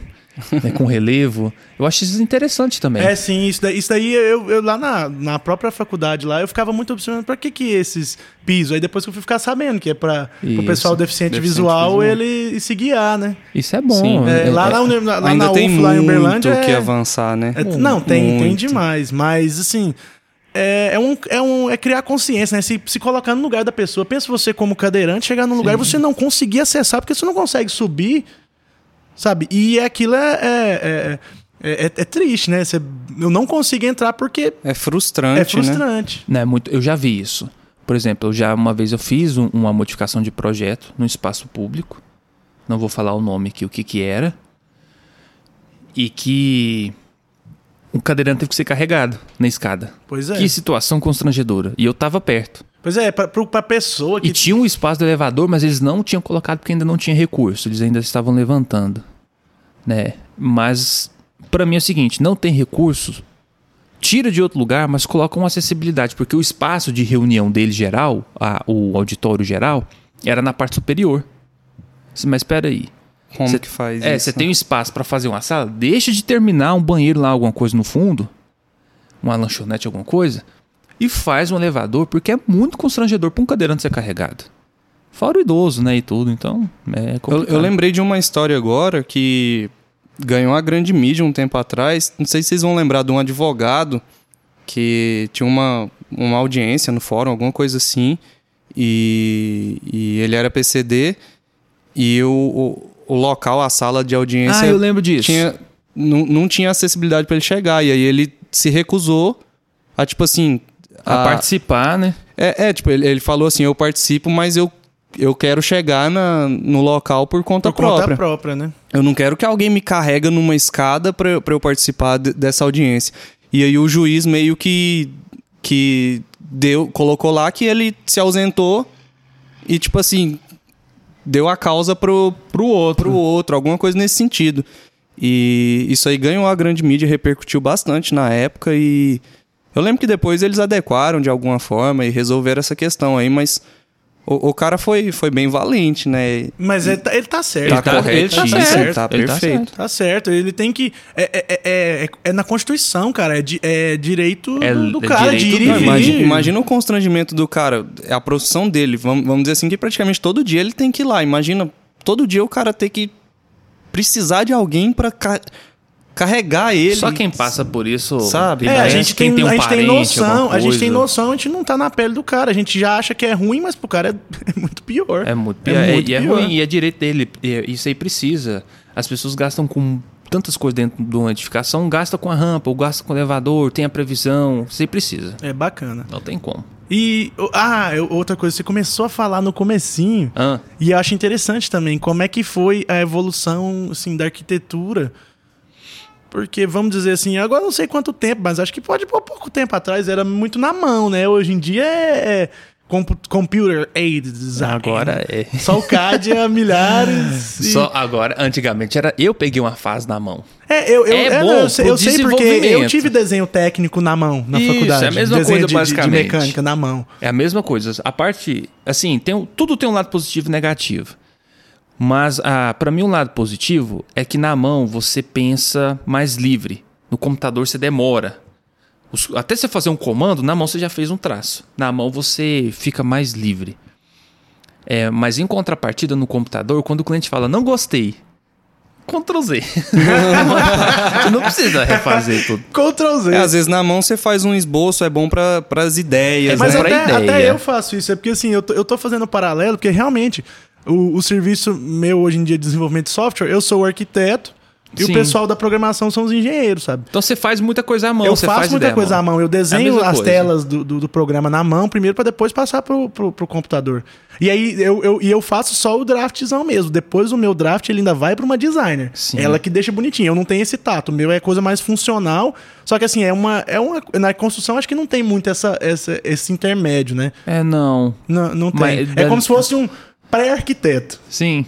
né, com relevo. Eu acho isso interessante também. É, sim, isso daí, isso daí eu, eu lá na, na própria faculdade lá, eu ficava muito observando pra que que esses pisos. Aí depois que eu fui ficar sabendo que é pra o pessoal deficiente, deficiente visual, visual. ele se guiar, né? Isso é bom. Sim. É, É- lá é- na, uni- lá Ainda na tem UF, lá em muito Uberlândia, que é, avançar, né? é- não, tem, tem Muito. demais, mas assim, é, é, um, é, um, é criar consciência, né? Se, se colocar no lugar da pessoa. Pensa você como cadeirante, chegar num lugar e você não conseguir acessar, porque você não consegue subir, sabe? E aquilo é, é, é, é, é triste, né? Você, eu não consigo entrar porque É frustrante, é né? frustrante. Né, muito, eu já vi isso. Por exemplo, eu já uma vez eu fiz um- uma modificação de projeto no espaço público. Não vou falar o nome aqui, o que que era. E que o cadeirante teve que ser carregado na escada. Pois é. Que situação constrangedora. E eu tava perto. Pois é, pra, pra pessoa E que. tinha um espaço do elevador, mas eles não tinham colocado porque ainda não tinha recurso. Eles ainda estavam levantando. Né? Mas, pra mim é o seguinte: não tem recursos, tira de outro lugar, mas coloca uma acessibilidade. Porque o espaço de reunião dele geral, a- o auditório geral, era na parte superior. Mas espera aí. Como Cê- que faz É, isso? você tem um espaço pra fazer uma sala, deixa de terminar um banheiro lá, alguma coisa no fundo, uma lanchonete, alguma coisa, e faz um elevador, porque é muito constrangedor pra um cadeirante ser carregado. Fora o idoso, né, e tudo, então é Eu, eu lembrei de uma história agora que ganhou uma grande mídia um tempo atrás. Não sei se vocês vão lembrar de um advogado que tinha uma, uma audiência no fórum, alguma coisa assim. E, e ele era PCD e o, o, o local, a sala de audiência Ah, eu lembro disso. tinha, não, não tinha acessibilidade para ele chegar. E aí ele se recusou a, tipo assim... A a- participar, né? é, é, tipo, ele, ele falou assim, eu participo, mas eu, eu quero chegar na, no local por conta Por conta própria. própria, né? Eu não quero que alguém me carrega numa escada pra, eu- pra eu participar de- dessa audiência. E aí o juiz meio que, que deu, colocou lá que ele se ausentou e, tipo assim, deu a causa pro, Pro outro. pro outro, alguma coisa nesse sentido. E isso aí ganhou a grande mídia, repercutiu bastante na época e eu lembro que depois eles adequaram de alguma forma e resolveram essa questão aí, mas o, o cara foi, foi bem valente, né? Mas ele tá, ele tá certo. Tá, tá- ele tá certo, tá ele tá perfeito. certo. Tá certo, ele tem que. É, é, é, é, é na Constituição, cara. É, di- é direito É- do, do é cara de direito ir e do- imagina, imagina o constrangimento do cara, é a profissão dele. Vamos, vamos dizer assim que praticamente todo dia ele tem que ir lá. Imagina todo dia o cara ter que precisar de alguém pra ca- carregar ele. Só quem passa por isso. Sabe? É, a gente quem tem, um a gente tem parente, noção, alguma a gente tem noção, a gente não tá na pele do cara. A gente já acha que é ruim, mas pro cara é, (laughs) é muito pior. É muito pior. É, muito e é pior. ruim, e é direito dele. E isso aí precisa. As pessoas gastam com tantas coisas dentro de uma edificação, gasta com a rampa, ou gasta com o elevador, tem a previsão. Isso aí precisa. É bacana. Não tem como. E, ah, outra coisa, você começou a falar no comecinho, Ah, e eu acho interessante também, como é que foi a evolução, assim, da arquitetura. Porque, vamos dizer assim, agora não sei quanto tempo, mas acho que pode por pouco tempo atrás, era muito na mão, né? Hoje em dia é, é compu- computer design. agora é. Só o CAD é milhares. (laughs) e- Só agora, antigamente era eu peguei uma fase na mão. É, eu, eu, É é, bom eu sei, eu sei porque eu tive desenho técnico na mão na Isso, faculdade. é a mesma desenho coisa, de, de- de basicamente. mecânica na mão. É a mesma coisa. A parte, assim, tem, tudo tem um lado positivo e negativo. Mas ah, para mim um lado positivo é que na mão você pensa mais livre. No computador você demora. Os- até você fazer um comando, na mão você já fez um traço. Na mão você fica mais livre. É, mas em contrapartida no computador, quando o cliente fala não gostei, Ctrl Z. você (laughs) não precisa refazer tudo. Ctrl Z. É, às vezes na mão você faz um esboço, é bom para as ideias, É Mas né? pra até, ideia. até eu faço isso. É porque assim, eu tô, eu tô fazendo paralelo, porque realmente o, o serviço meu hoje em dia de desenvolvimento de software, eu sou o arquiteto e Sim. o pessoal da programação são os engenheiros, sabe? Então você faz muita coisa à mão. eu você faço faz muita coisa à mão. Eu desenho mesma as coisa. telas do, do, do programa na mão primeiro para depois passar pro, pro, pro computador. E aí eu, eu, e eu faço só o draftzão mesmo. Depois o meu draft ele ainda vai para uma designer. Sim. Ela que deixa bonitinho. Eu não tenho esse tato. O meu é coisa mais funcional. Só que assim, é uma. É uma na construção acho que não tem muito essa, essa, esse intermédio, né? É, não. Não, não tem. Mas é deve- como se fosse um pré-arquiteto. Sim.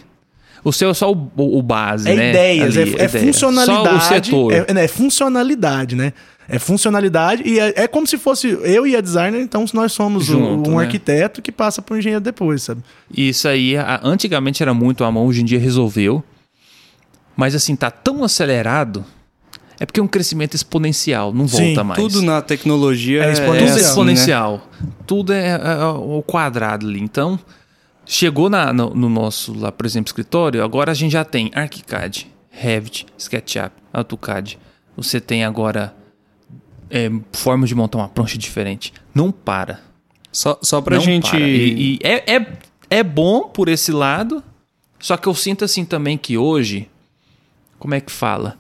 O seu é só o, o- base, É né? ideias, Ali, é, é ideia. funcionalidade. Só o setor. É, é funcionalidade, né? É funcionalidade e é, é como se fosse eu e a designer, então nós somos um- Junto, um né? arquiteto que passa para o engenheiro depois, sabe? Isso aí, a- antigamente era muito à mão, hoje em dia resolveu. Mas assim, tá tão acelerado. É porque é um crescimento exponencial, não Sim, volta mais. Tudo na tecnologia É é, exponencial. Tudo é assim, né? exponencial. Tudo é, é, é o quadrado ali. Então, chegou na- no, no nosso, lá, por exemplo, escritório, agora a gente já tem ArchiCAD, Revit, SketchUp, AutoCAD. Você tem agora é, formas de montar uma prancha diferente. Não para. Só, só pra não gente. E, e é, é, é bom por esse lado, só que eu sinto assim também que hoje, como é que fala?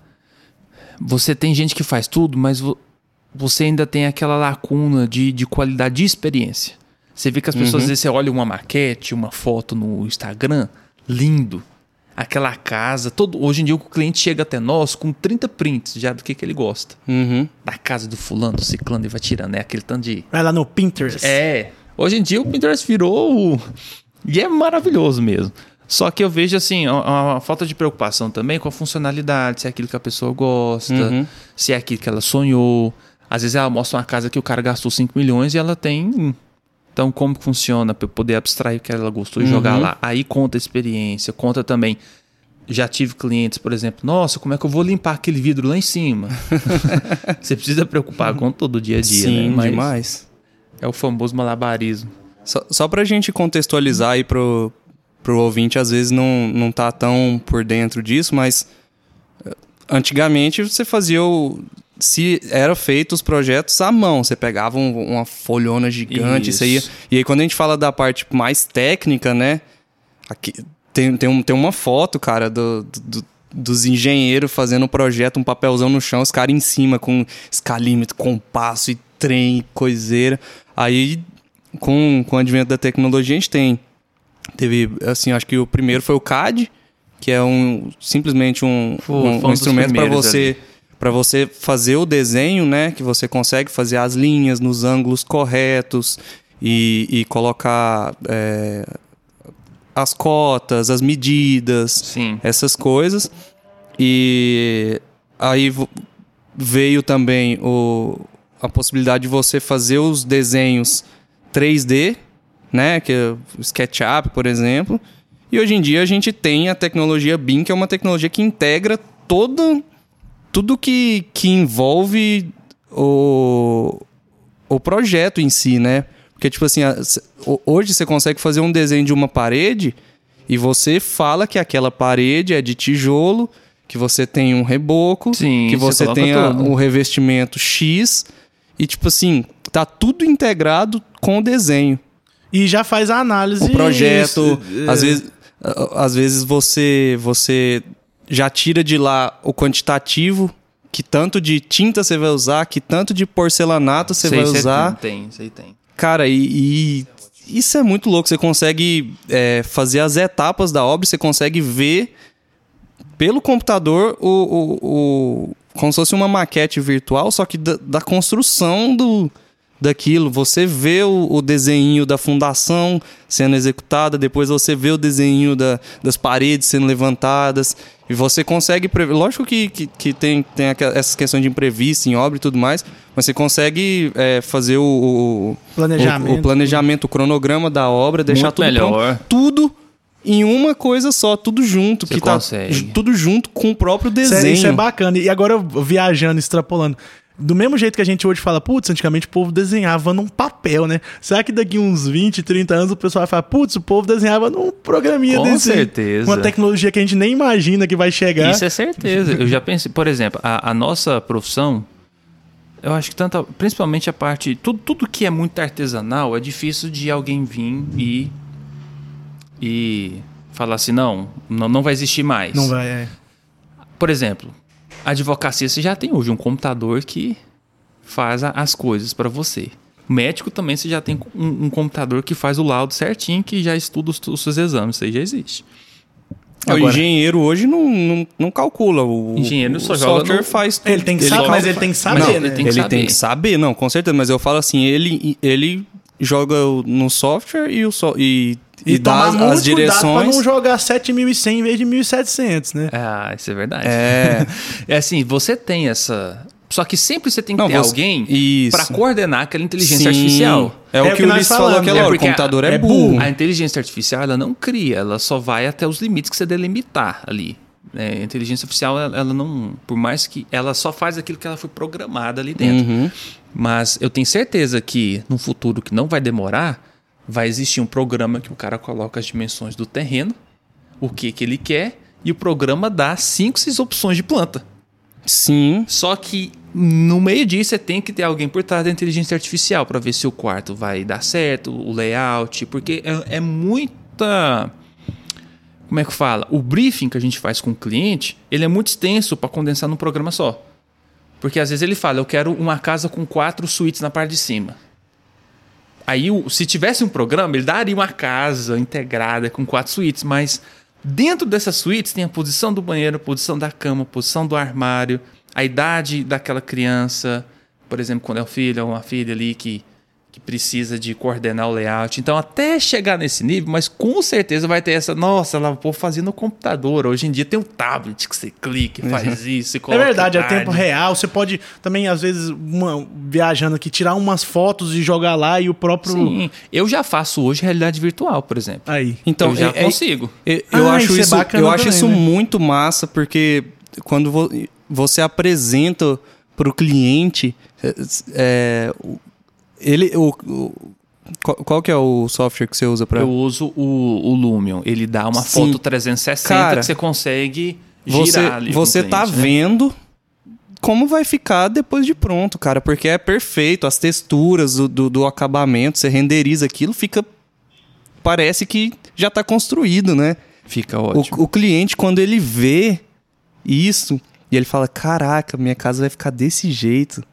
Você tem gente que faz tudo, mas vo- você ainda tem aquela lacuna de, de qualidade de experiência. Você vê que as pessoas, às vezes, você olha uma maquete, uma foto no Instagram, lindo. Aquela casa, todo, hoje em dia o cliente chega até nós com 30 prints já do que, que ele gosta. Uhum. Da casa do fulano, do ciclano, e vai tirando, é aquele tanto de Vai lá no Pinterest. é. Hoje em dia o Pinterest virou. o- E é maravilhoso mesmo. Só que eu vejo assim, uma, uma falta de preocupação também com a funcionalidade, se é aquilo que a pessoa gosta, Uhum. se é aquilo que ela sonhou. Às vezes ela mostra uma casa que o cara gastou 5 milhões e ela tem. Então, como funciona para eu poder abstrair o que ela gostou e jogar lá? Aí conta a experiência, conta também. Já tive clientes, por exemplo, nossa, como é que eu vou limpar aquele vidro lá em cima? (laughs) Você precisa preocupar com todo o dia a dia, Sim, né? Mas demais. É o famoso malabarismo. Só, só pra gente contextualizar aí pro, pro ouvinte, às vezes não, não tá tão por dentro disso, mas eh, antigamente você fazia o. Se era feito os projetos à mão, você pegava um- uma folhona gigante, isso. aí. E aí, quando a gente fala da parte mais técnica, né? Aqui, tem, tem, um, tem uma foto, cara, do, do- dos engenheiros fazendo o projeto, um papelzão no chão, os caras em cima com escalímetro, compasso e trem, e coiseira. Aí, com, com o advento da tecnologia, a gente tem. Teve, assim, acho que o primeiro foi o CAD, que é um simplesmente um, um- um um instrumento para você para você fazer o desenho, né? Que você consegue fazer as linhas nos ângulos corretos e, e colocar é, as cotas, as medidas, Sim. essas coisas. E aí veio também o, a possibilidade de você fazer os desenhos 3D, né? Que é o SketchUp, por exemplo. E hoje em dia a gente tem a tecnologia BIM, que é uma tecnologia que integra todo, tudo que, que envolve o, o projeto em si, né? Porque, tipo assim, hoje você consegue fazer um desenho de uma parede e você fala que aquela parede é de tijolo, que você tem um reboco, Sim, que você você tem o revestimento X e, tipo assim, tá tudo integrado com o desenho E já faz a análise. o projeto. Às vezes, às vezes você, você já tira de lá o quantitativo, que tanto de tinta você vai usar, que tanto de porcelanato você vai usar. Tem, isso aí tem. Cara, e, e isso é muito louco. Você consegue é, fazer as etapas da obra, você consegue ver pelo computador o, o, o- como se fosse uma maquete virtual, só que da, da construção do daquilo. Você vê o, o desenho da fundação sendo executada, depois você vê o desenho da, das paredes sendo levantadas. E você consegue prever. Lógico que, que, que tem, tem essas questões de imprevisto em obra e tudo mais, mas você consegue é, fazer o, o- Planejamento. o, o planejamento, o cronograma da obra, deixar Muito tudo melhor. pronto. Tudo em uma coisa só, tudo junto. Você que tá consegue. ju- tudo junto com o próprio Isso desenho. é, isso é bacana. E agora, viajando, extrapolando. Do mesmo jeito que a gente hoje fala, putz, antigamente o povo desenhava num papel, né? Será que daqui uns 20, 30 anos o pessoal vai falar, putz, o povo desenhava num programinha Com desse. certeza. Uma tecnologia que a gente nem imagina que vai chegar. Isso é certeza. Eu já pensei, por exemplo, a, a nossa profissão, eu acho que tanto, principalmente a parte, tudo, tudo que é muito artesanal, é difícil de alguém vir e e falar assim, não, não, não vai existir mais. Não vai, é. Por exemplo, a advocacia você já tem hoje um computador que faz as coisas para você. Médico também você já tem um, um computador que faz o laudo certinho, que já estuda os, os seus exames, isso aí já existe. O Agora- engenheiro hoje não, não, não calcula. O, Engenheiro o só joga software no- faz tudo. Ele tem que saber, calcula- mas ele tem que saber, Mas né? ele tem que ele saber. tem que saber, não, com certeza. Mas eu falo assim, ele, ele joga o- no software e, o so, e, e, E, dá tomar as, muito as cuidado pra direções. não jogar 7.100 em vez de 1.700, né? Ah, isso é verdade. É. (laughs) É assim, você tem essa. Só que sempre você tem que Não, ter você- alguém para coordenar aquela inteligência Sim. artificial. É, É o o que, que o Ulisses falamos, falou aquela é hora. O computador a- é é burro. A inteligência artificial ela não cria, ela só vai até os limites que você delimitar ali. É, a inteligência artificial, ela, ela não. Por mais que. Ela só faz aquilo que ela foi programada ali dentro. Uhum. Mas eu tenho certeza que no futuro que não vai demorar, vai existir um programa que o cara coloca as dimensões do terreno, o que, que ele quer, e o programa dá cinco, seis opções de planta. Sim. Só que no meio disso você tem que ter alguém por trás da inteligência artificial para ver se o quarto vai dar certo, o layout, porque é, é muita. Como é que fala? O briefing que a gente faz com o cliente, ele é muito extenso para condensar num programa só. Porque às vezes ele fala, eu quero uma casa com quatro suítes na parte de cima. Aí, o- se tivesse um programa, ele daria uma casa integrada com quatro suítes, mas dentro dessas suítes tem a posição do banheiro, a posição da cama, a posição do armário, a idade daquela criança, por exemplo, quando é um filho ou uma filha ali que, que precisa de coordenar o layout. Então, até chegar nesse nível, mas com certeza vai ter essa, nossa, ela vou fazer no computador. Hoje em dia tem um tablet que você clica faz isso. e É coloca verdade, é tempo real. Você pode também, às vezes, uma- viajando aqui, tirar umas fotos e jogar lá e o próprio. Sim, eu já faço hoje realidade virtual, por exemplo. Aí. Então, eu já é- é- consigo. Eu, eu Ah, acho isso é isso, bacana eu acho também, isso né? muito massa, porque quando vo- você apresenta para o cliente, é, é, ele, o, o- qual, qual que é o software que você usa para Eu uso o, o Lumion. Ele dá uma Sim. foto 360 Cara, que você consegue você girar ali. com o você tá cliente, né? vendo como vai ficar depois de pronto, cara, porque é perfeito, as texturas do, do, do acabamento, você renderiza aquilo, fica parece que já tá construído, né? Fica ótimo. O, o cliente, quando ele vê isso, e ele fala: Caraca, minha casa vai ficar desse jeito.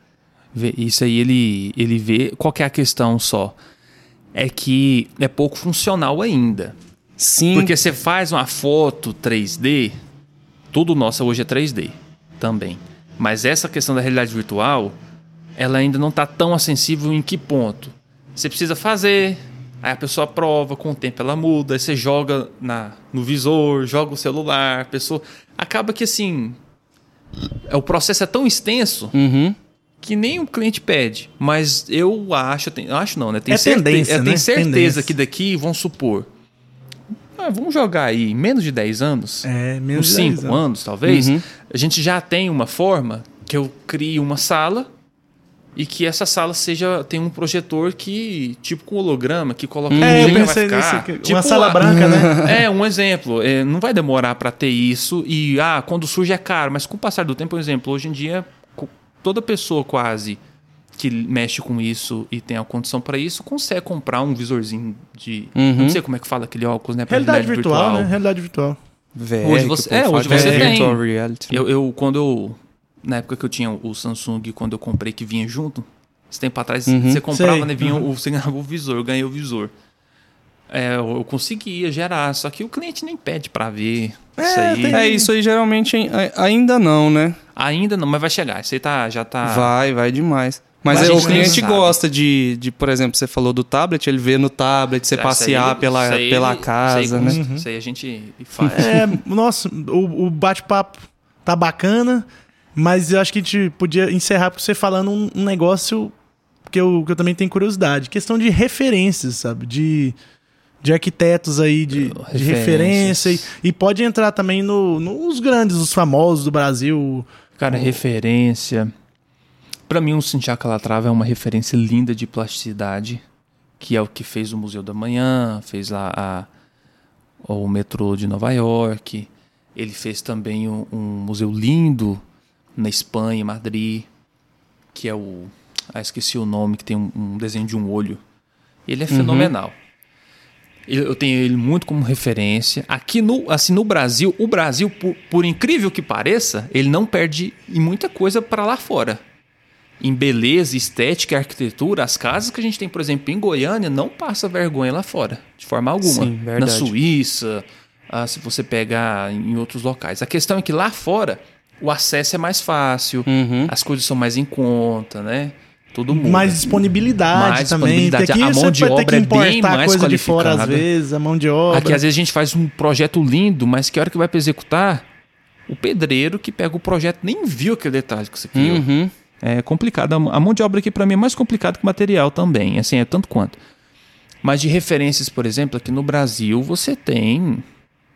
Isso aí ele, ele vê. Qual é a questão só? É que é pouco funcional ainda. Sim. Porque você faz uma foto 3D, tudo nosso hoje é 3D também. Mas essa questão da realidade virtual, ela ainda não está tão acessível em que ponto? Você precisa fazer, aí a pessoa prova, com o tempo ela muda, aí você joga na, no visor, joga o celular, a pessoa. Acaba que assim. é, O processo é tão extenso Uhum. Que nem o cliente pede. Mas eu acho, tenho, acho não, né? Tenho É tendência, eu tenho né? certeza Tendência. que daqui, vamos supor. ah, vamos jogar aí menos de 10 anos, É, menos uns de 10 5 anos. anos, talvez, Uhum. a gente já tem uma forma que eu crie uma sala e que essa sala seja tem um projetor que tipo com holograma que coloca É, eu vai pensei nisso. ficar. Tipo Uma sala a- branca, né? (laughs) é, um exemplo. É, não vai demorar para ter isso. E, ah, quando surge é caro. Mas com o passar do tempo, por exemplo, hoje em dia, toda pessoa quase que mexe com isso e tem a condição para isso, consegue comprar um visorzinho de. Uhum. Não sei como é que fala aquele óculos, né? pra Realidade virtual, né? Realidade virtual. VR, Hoje você- é, hoje você tem. virtual reality. Eu, eu, quando eu. Na época que eu tinha o Samsung, quando eu comprei que vinha junto, esse tempo atrás, Uhum. você comprava, Sei. né? Vinha, o, você ganhava o visor, eu ganhei o visor. É, eu conseguia gerar, só que o cliente nem pede pra ver isso aí. tem- É, isso aí geralmente ai- ainda não, né? Ainda não, mas vai chegar. Isso aí tá, já tá. Vai, vai demais. Mas, Mas é, o cliente gosta de, de, por exemplo, você falou do tablet, ele vê no tablet, você Isso aí- passear pela, aí- pela isso aí casa, né? Isso aí a gente faz. É, nossa, o, o bate-papo tá bacana, mas eu acho que a gente podia encerrar com você falando um, um negócio que eu, que eu também tenho curiosidade. Questão de referências, sabe? De, de arquitetos aí, de, de referência. E, e pode entrar também no, nos grandes, os famosos do Brasil. Cara, referência. Pra mim, o Cintia Calatrava é uma referência linda de plasticidade, que é o que fez o Museu da Manhã, fez lá a- o metrô de Nova York. Ele fez também um, um museu lindo na Espanha, em Madrid, que é o. Ah, esqueci o nome, que tem um, um desenho de um olho. Ele é fenomenal. Eu eu tenho ele muito como referência. Aqui no, assim, no Brasil, o Brasil, por, por incrível que pareça, ele não perde em muita coisa para lá fora. Em beleza, estética arquitetura, as casas que a gente tem, por exemplo, em Goiânia, não passa vergonha lá fora, de forma alguma. Sim, Na verdade. Suíça, ah, se você pegar em outros locais. A questão é que lá fora, o acesso é mais fácil, Uhum. as coisas são mais em conta, né? Todo mundo. Mais disponibilidade Mais também. disponibilidade. aqui A mão de vai ter obra que é bem importar mais coisa de fora às qualificada. vezes, a mão de obra. Aqui às vezes a gente faz um projeto lindo, mas que hora que vai para executar, o pedreiro que pega o projeto nem viu aquele detalhe que você criou. Uhum. É complicado. A a mão de obra aqui para mim é mais complicado que o material também, assim, é tanto quanto. Mas de referências, por exemplo, aqui no Brasil você tem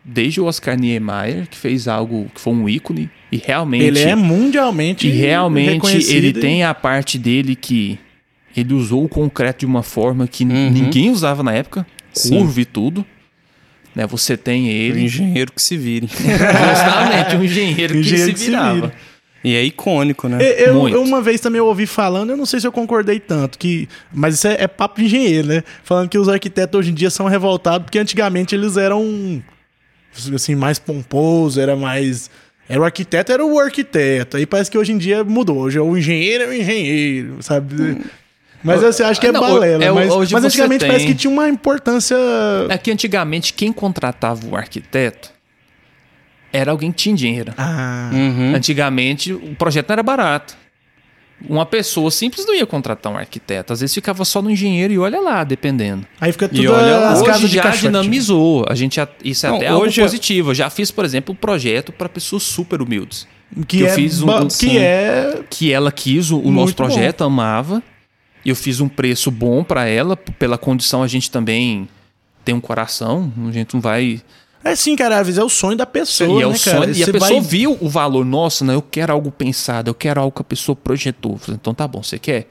desde o Oscar Niemeyer, que fez algo que foi um ícone e realmente Ele é mundialmente e realmente ele tem a parte dele que ele usou o concreto de uma forma que Uhum. ninguém usava na época, Sim. curva e tudo. Né, você tem ele, engenheiro que se vire. (laughs) justamente um engenheiro que Engenheiro se que se virava. e é icônico, né? Eu, eu- Muito. eu uma vez também ouvi falando, eu não sei se eu concordei tanto, que, mas isso é, é papo de engenheiro, né? Falando que os arquitetos hoje em dia são revoltados porque antigamente eles eram assim mais pomposo, era mais era o arquiteto, era o arquiteto. Aí parece que hoje em dia mudou. Hoje é o engenheiro é o engenheiro, sabe? Mas assim, acho que é Não, balela. é, mas hoje mas antigamente tem- parece que tinha uma importância. É que antigamente quem contratava o arquiteto era alguém que tinha dinheiro. Ah, Uhum. Antigamente o projeto não era barato. Uma pessoa simples não ia contratar um arquiteto. Às vezes ficava só no engenheiro e olha lá, dependendo. aí fica tudo E olha, as hoje casas de já caixote. dinamizou. A gente já- isso é Não, até algo hoje é- positivo. Eu já fiz, por exemplo, um projeto para pessoas super humildes. Que, eu é, fiz um- um- que sim. é Que ela quis o, o nosso projeto, amava. E eu fiz um preço bom para ela. Pela condição, a gente também tem um coração. A gente não vai. É sim, cara, às vezes é o sonho da pessoa, e é né, sonho. E a pessoa vai- viu o valor. Nossa, né, eu quero algo pensado. Eu quero algo que a pessoa projetou. Então tá bom, você quer?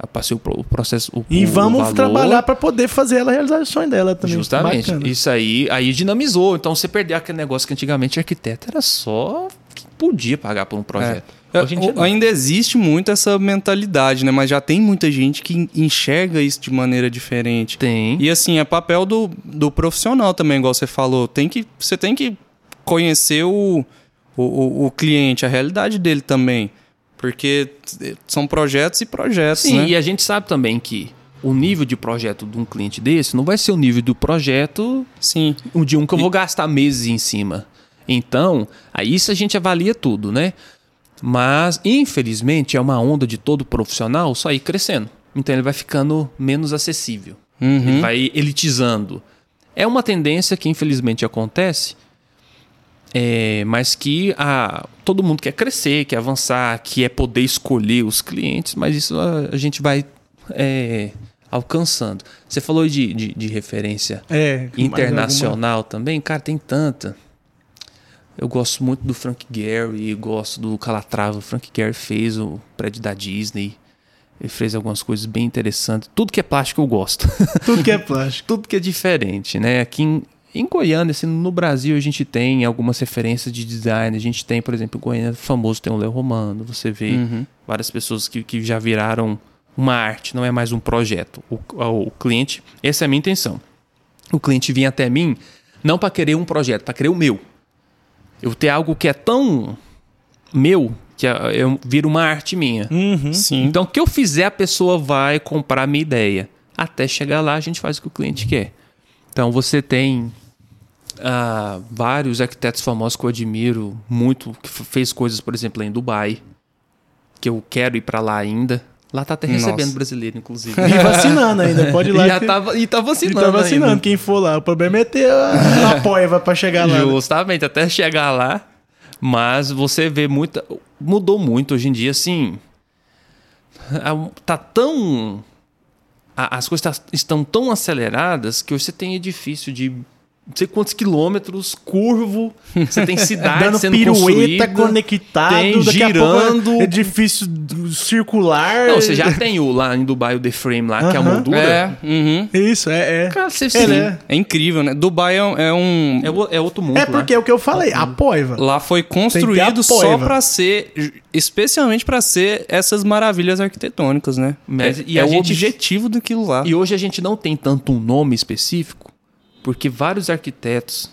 Eu passei o, pro- o processo. O, E vamos valor. trabalhar pra poder fazer ela realizar o sonho dela também. Justamente. Bacana. Isso aí, aí dinamizou. Então você perdeu aquele negócio que antigamente arquiteto era só quem podia pagar por um projeto. É, Não. ainda existe muito essa mentalidade, né? Mas já tem muita gente que enxerga isso de maneira diferente. tem. E assim, é papel do, do profissional também, igual você falou. Tem que, você tem que conhecer o, o, o- o cliente, a realidade dele também. Porque são projetos e projetos, Sim, né? e a gente sabe também que o nível de projeto de um cliente desse não vai ser o nível do projeto Sim. de um que eu vou gastar meses em cima. Então, aí isso a gente avalia tudo, né? Mas, infelizmente, é uma onda de todo profissional só ir crescendo. Então ele vai ficando menos acessível. Ele vai elitizando. É uma tendência que infelizmente acontece, é, mas que a, todo mundo quer crescer, quer avançar, quer poder escolher os clientes, mas isso a, a gente vai é, alcançando. Você falou de, de, de referência É, internacional também, cara, tem tanta. Eu gosto muito do Frank Gehry, gosto do Calatrava. O Frank Gehry fez o prédio da Disney. Ele fez algumas coisas bem interessantes. Tudo que é plástico eu gosto. (laughs) Tudo que é plástico. Tudo que é diferente, né? Aqui em, em Goiânia, assim, no Brasil, a gente tem algumas referências de design. A gente tem, por exemplo, em Goiânia famoso tem o Léo Romano. Você vê Uhum. várias pessoas que, que já viraram uma arte, não é mais um projeto. O, o cliente, essa é a minha intenção. O cliente vinha até mim não para querer um projeto, para querer o meu. Eu ter algo que é tão meu que é- eu viro uma arte minha. Uhum. Então, o que eu fizer, a pessoa vai comprar a minha ideia. Até chegar lá, a gente faz o que o cliente quer. Então, você tem ah, vários arquitetos famosos que eu admiro muito, que fez coisas, por exemplo, em Dubai, que eu quero ir para lá ainda. Lá tá até recebendo Nossa. brasileiro, inclusive. E vacinando ainda, (laughs) pode ir lá. e, já que- tava, e tá e vacinando. tá vacinando. ainda. Quem for lá, o problema é ter a, a poiva pra chegar lá. né? Justamente, até chegar lá. Mas você vê muita. Mudou muito hoje em dia, assim. a- Tá tão. As coisas tá- estão tão aceleradas que hoje você tem edifício de não sei quantos quilômetros, curvo, você tem (laughs) cidade Dando sendo pirueta, conectado, tem, daqui a girando. edifício circular. Não, você já tem o lá em Dubai, o The Frame lá, que é a moldura. É, uhum. Isso, é. é. Cara, você É, né? é incrível, né? Dubai é um- é um. É, o- é outro mundo. É lá. porque é o que eu falei, a poiva. Lá foi construído só poiva. pra ser, especialmente pra ser essas maravilhas arquitetônicas, né? Mas- é e é a o gente- objetivo daquilo lá. E hoje a gente não tem tanto um nome específico, porque vários arquitetos,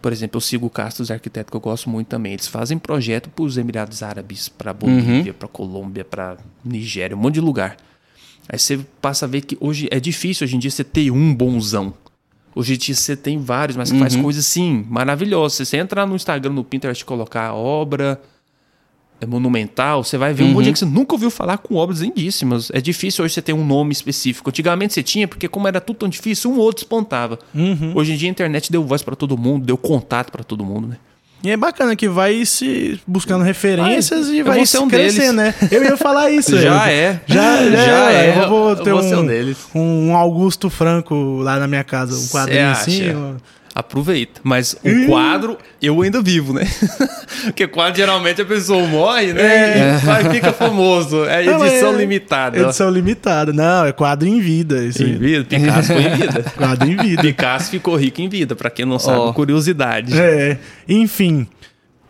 por exemplo, eu sigo o Castros Arquiteto, que eu gosto muito também, eles fazem projeto para os Emirados Árabes, para Bolívia, para Colômbia, para Nigéria, um monte de lugar. Aí você passa a ver que hoje é difícil hoje em dia você ter um bonzão. Hoje em dia você tem vários, mas que faz coisas assim maravilhosas. Se você entrar no Instagram, no Pinterest colocar obra monumental, você vai ver um monte de gente que você nunca ouviu falar com obras lindíssimas. É difícil hoje você ter um nome específico. Antigamente você tinha, porque como era tudo tão difícil, um ou outro despontava. Hoje em dia a internet deu voz pra todo mundo, deu contato pra todo mundo, né? E é bacana que vai se buscando referências Ah, e vai ser um crescendo, né? Eu ia falar isso. (laughs) Já é. Já, (laughs) já, Já é. é. Eu vou ter Eu vou ser um, um deles. um Augusto Franco lá na minha casa, um quadrinho Cê assim. Aproveita. Mas o quadro, eu ainda vivo, né? (laughs) Porque quadro geralmente a pessoa morre, né? E vai- fica famoso. É Não, edição é limitada. Edição limitada. Não, é quadro em vida. Isso Em aí. vida, Picasso foi em vida. (laughs) Quadro em vida. Picasso ficou rico em vida, pra quem não sabe, Ó. curiosidade. É, enfim.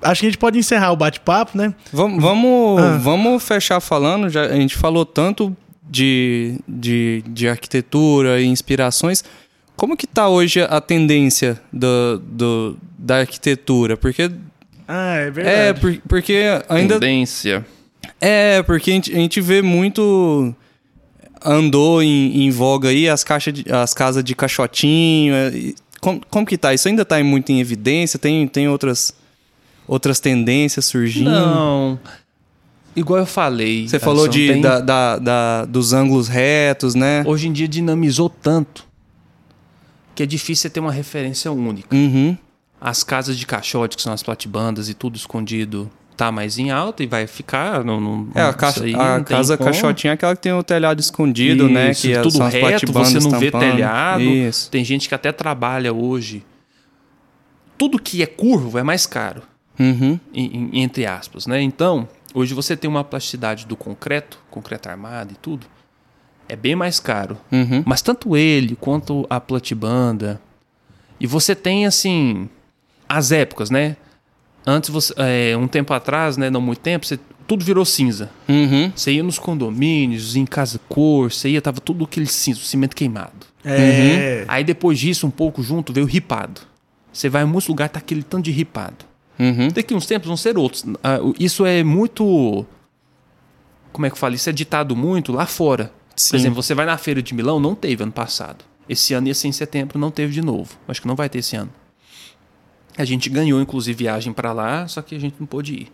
Acho que a gente pode encerrar o bate-papo, né? Vamos, vamos, Ah. vamos fechar falando. Já, a gente falou tanto de, de, de arquitetura e inspirações. Como que tá hoje a tendência do, do, da arquitetura? Porque Ah, é é verdade. por- porque ainda Tendência. é porque a gente, a gente vê muito andou em, em voga aí as caixas de- as casas de caixotinho. é, como, como que tá? Isso ainda tá muito em evidência? Tem, tem outras outras tendências surgindo? Não. Igual eu falei. Você falou de, tem- da, da- da- dos ângulos retos, né? Hoje em dia dinamizou tanto que é difícil ter uma referência única. Uhum. As casas de caixote, que são as platibandas e tudo escondido, tá mais em alta e vai ficar. Não, não, É, a, caixa, aí a casa como. caixotinha é aquela que tem o telhado escondido, né? Isso, Que é- tudo reto, você não vê telhado. Isso. Tem gente que até trabalha hoje. Tudo que é curvo é mais caro. Uhum. em- em- entre aspas, né? Então, hoje você tem uma plasticidade do concreto, concreto armado e tudo, é bem mais caro. Uhum. Mas tanto ele quanto a platibanda. E você tem, assim, as épocas, né? Antes, você, é, um tempo atrás, né? Não muito tempo, você, tudo virou cinza. Uhum. Você ia nos condomínios, em casa cor, você ia, tava tudo aquele cinza, cimento queimado. É. Aí depois disso, um pouco junto, veio ripado. Você vai em muitos lugares, tá aquele tanto de ripado. Uhum. Daqui uns tempos vão ser outros. Ah, Isso é muito. Como é que eu falo? Isso é ditado muito lá fora. Sim. Por exemplo, você vai na feira de Milão, não teve ano passado. Esse ano ia ser em setembro, não teve de novo. Acho que não vai ter esse ano. A gente ganhou, inclusive, viagem para lá, só que a gente não pôde ir.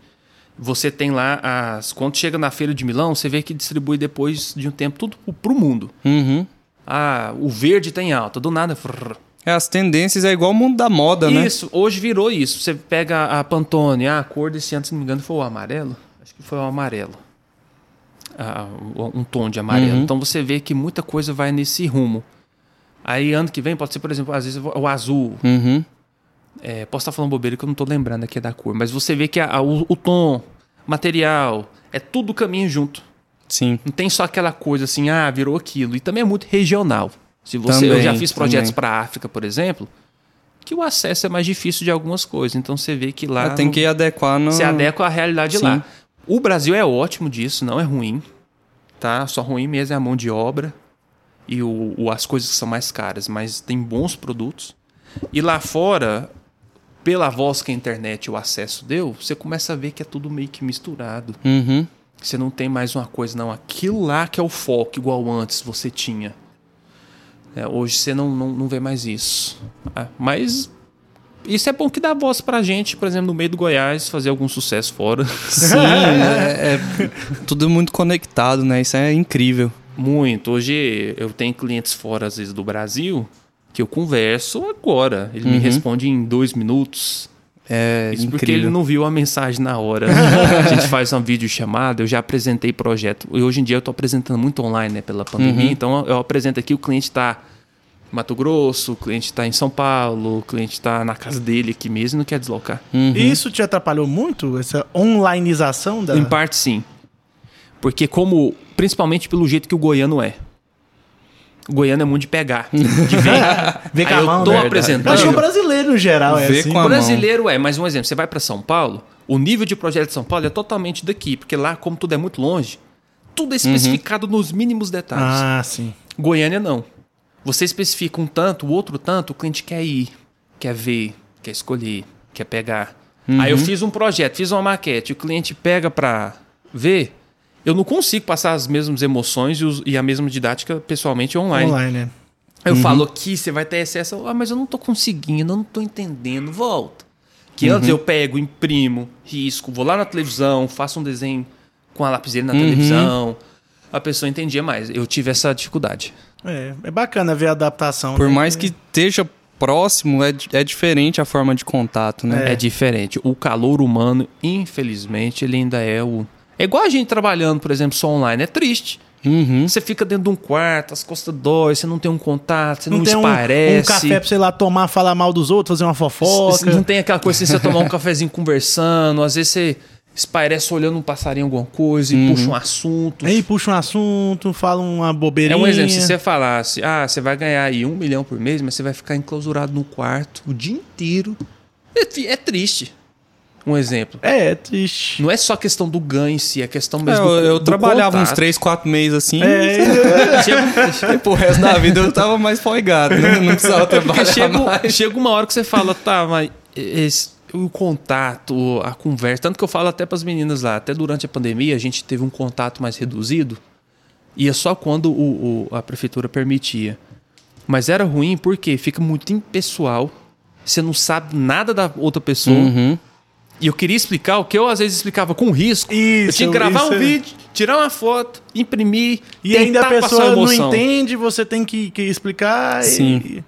Você tem lá as. Quando chega na feira de Milão, você vê que distribui depois de um tempo tudo pro- mundo. Uhum. Ah, o verde tá em alta, do nada. frrr. É, as tendências é igual o mundo da moda, né? Isso, hoje virou isso. Você pega a Pantone, ah, a cor desse ano, se não me engano, foi o amarelo. Acho que foi o amarelo. Ah, um tom de amarelo. Uhum. Então você vê que muita coisa vai nesse rumo. Aí ano que vem pode ser, por exemplo, às vezes o azul. Uhum. É, posso estar falando bobeira que eu não tô lembrando aqui da cor. Mas você vê que a- a- o, o tom, material, é tudo caminho junto. Sim. Não tem só aquela coisa assim, ah, virou aquilo. E também é muito regional. Se você, eu já Também, fiz projetos também. para a África, por exemplo, que o acesso é mais difícil de algumas coisas. Então você vê que lá É, tem que adequar no. se adequa à realidade Sim. lá. O Brasil é ótimo disso, não é ruim. Tá? Só ruim mesmo é a mão de obra e o, o- as coisas que são mais caras, mas tem bons produtos. E lá fora, pela voz que a internet e o acesso deu, você começa a ver que é tudo meio que misturado. Uhum. Você não tem mais uma coisa, não. Aquilo lá que é o foco, igual antes você tinha. É, hoje você não, não, não vê mais isso. Ah, mas isso é bom que dá voz pra gente, por exemplo, no meio do Goiás, fazer algum sucesso fora. (laughs) Sim, é, é tudo muito conectado, né? Isso é incrível. Muito. Hoje eu tenho clientes fora, às vezes, do Brasil, que eu converso agora. Ele me responde em dois minutos. É Isso porque incrível. ele não viu a mensagem na hora. (laughs) a gente faz uma videochamada, eu já apresentei projeto. E hoje em dia eu estou apresentando muito online, né, pela pandemia. Então eu apresento aqui, o cliente está Mato Grosso, o cliente está em São Paulo, o cliente está na casa dele aqui mesmo e não quer deslocar. Uhum. E isso te atrapalhou muito? Essa onlineização da. Em parte, sim. Porque como... Principalmente pelo jeito que o goiano é. O goiano é muito de pegar, (laughs) de ver. Ver com Aí a eu mão, tô né? apresentando... Eu acho que o brasileiro, no geral, é Vê assim. com a O mão. brasileiro é, mas um exemplo, você vai para São Paulo, o nível de projeto de São Paulo é totalmente daqui, porque lá, como tudo é muito longe, tudo é especificado nos mínimos detalhes. Ah, sim. Goiânia não. Você especifica um tanto, o outro tanto, o cliente quer ir, quer ver, quer escolher, quer pegar. Aí eu fiz um projeto, fiz uma maquete, o cliente pega para ver, eu não consigo passar as mesmas emoções e, os- e a mesma didática pessoalmente online. Online, né? Aí eu falo aqui, você vai ter acesso. Ah, mas eu não tô conseguindo, eu não tô entendendo. Volta. Que antes eu pego, imprimo, risco, vou lá na televisão, faço um desenho com a lapiseira na televisão. A pessoa entendia mais. Eu tive essa dificuldade. É, é bacana ver a adaptação. Por né? mais que esteja próximo, é, é diferente a forma de contato, né? É. diferente. O calor humano, infelizmente, ele ainda é o. É igual a gente trabalhando, por exemplo, só online. É triste. Uhum. Você fica dentro de um quarto, as costas dói, você não tem um contato, você não, Não tem um, esparece. um café pra você ir lá tomar, falar mal dos outros, fazer uma fofoca. Não tem aquela coisa assim, você tomar um (laughs) cafezinho conversando, às vezes você esparece olhando um passarinho alguma coisa e puxa um assunto. Aí puxa um assunto, fala uma É bobeirinha. um exemplo, se você falasse, ah, você vai ganhar aí um milhão por mês, mas você vai ficar enclausurado no quarto o dia inteiro. É, é triste. Um exemplo. É, é triste. Não é só questão do ganho em si, é questão É, mesmo eu, do, eu do trabalhava uns contato. 3, 4 meses assim. É, Chega- E pro resto da vida eu tava mais folgado. né? Não precisava Porque trabalhar chega, mais. chega uma hora que você fala, tá, mas esse- o contato, a conversa, tanto que eu falo até para as meninas lá, até durante a pandemia a gente teve um contato mais reduzido e é só quando o, o- a prefeitura permitia. Mas era ruim porque fica muito impessoal, você não sabe nada da outra pessoa. Uhum. E eu queria explicar o que eu às vezes explicava com risco. eu Isso, tinha que gravar isso um é- vídeo, tirar uma foto, imprimir. E ainda a tentar passar pessoa não emoção. entende, você tem que, que explicar. Sim. E...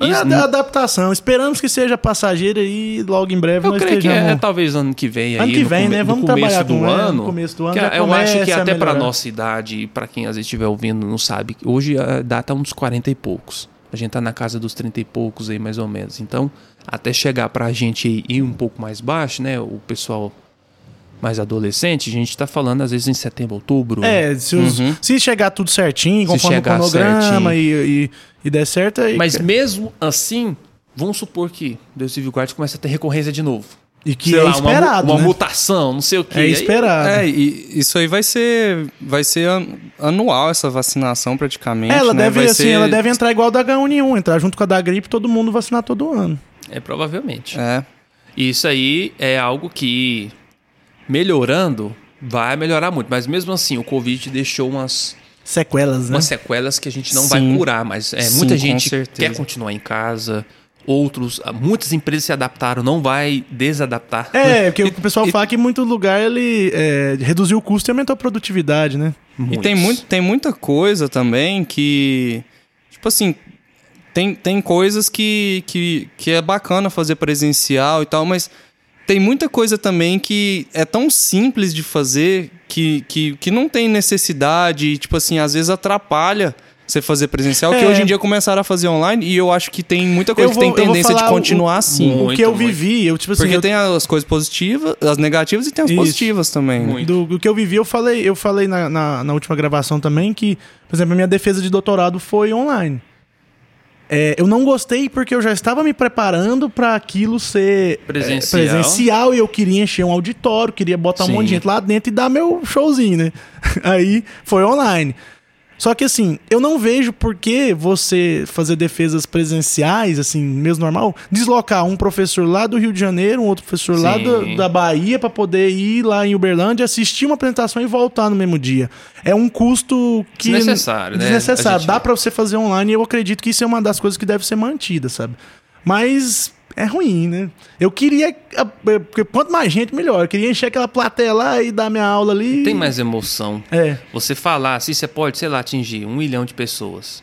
Isso é a adaptação. Esperamos que seja passageira e logo em breve Eu nós creio que estejamos... é, talvez ano que vem aí. Ano que vem, né? Vamos trabalhar do ano. no começo do ano que já eu acho que a até para nossa idade, para quem às vezes estiver ouvindo não sabe, hoje a data é uns 40 e poucos. A gente tá na casa dos 30 e poucos aí mais ou menos. Então, até chegar pra gente ir um pouco mais baixo, né, o pessoal mais adolescente, a gente tá falando às vezes em setembro, outubro. É, se, os- se chegar tudo certinho, conforme o cronograma e, e, e der certo, aí... Mas mesmo assim, vamos supor que Deus Civil Guard começa a ter recorrência de novo. e que Sei é lá, uma esperado, uma, né? mutação, não sei o que. É esperado. É, e isso aí vai ser vai ser an- anual essa vacinação praticamente, ela né? deve vai assim, ser... ela deve entrar igual da H1N1, entrar junto com a da gripe, todo mundo vacinar todo ano. É provavelmente. É. Isso aí é algo que, melhorando, vai melhorar muito. Mas mesmo assim, o Covid deixou umas, Sequelas, né? umas sequelas que a gente não Sim. vai curar. Mas é, Sim, muita gente quer continuar em casa. outros, muitas empresas se adaptaram, não vai desadaptar. É, (laughs) porque o pessoal fala que em muito lugar ele é, reduziu o custo e aumentou a produtividade, né? E tem, muito, tem muita coisa também que. Tipo assim. Tem, tem coisas que, que, que é bacana fazer presencial e tal, mas tem muita coisa também que é tão simples de fazer que, que, que não tem necessidade, e, tipo assim, às vezes atrapalha você fazer presencial, que É. hoje em dia começaram a fazer online e eu acho que tem muita coisa vou- que tem tendência de falar o- continuar assim. o Muito, que eu muito. vivi, eu tipo assim, Porque eu- tem as coisas positivas, as negativas e tem as Isso. positivas também. né? Muito. do, do que eu vivi, eu falei, eu falei na, na, na última gravação também que, por exemplo, a minha defesa de doutorado foi online. É, eu não gostei porque eu já estava me preparando para aquilo ser é, Presencial. presencial e eu queria encher um auditório, queria botar um Sim. monte de gente lá dentro e dar meu showzinho, né? (laughs) Aí foi online. Só que assim, eu não vejo por que você fazer defesas presenciais, assim, mesmo normal, deslocar um professor lá do Rio de Janeiro, um outro professor lá Sim. do- da Bahia para poder ir lá em Uberlândia, assistir uma apresentação e voltar no mesmo dia. É um custo que Desnecessário, né? Desnecessário. Gente- Dá para você fazer online e eu acredito que isso é uma das coisas que deve ser mantida, sabe? Mas é ruim, né? Eu queria ah, porque quanto mais gente melhor. Eu queria encher aquela plateia lá e dar minha aula ali. Tem mais emoção. É. Você falar assim, você pode, sei lá, atingir um milhão de pessoas.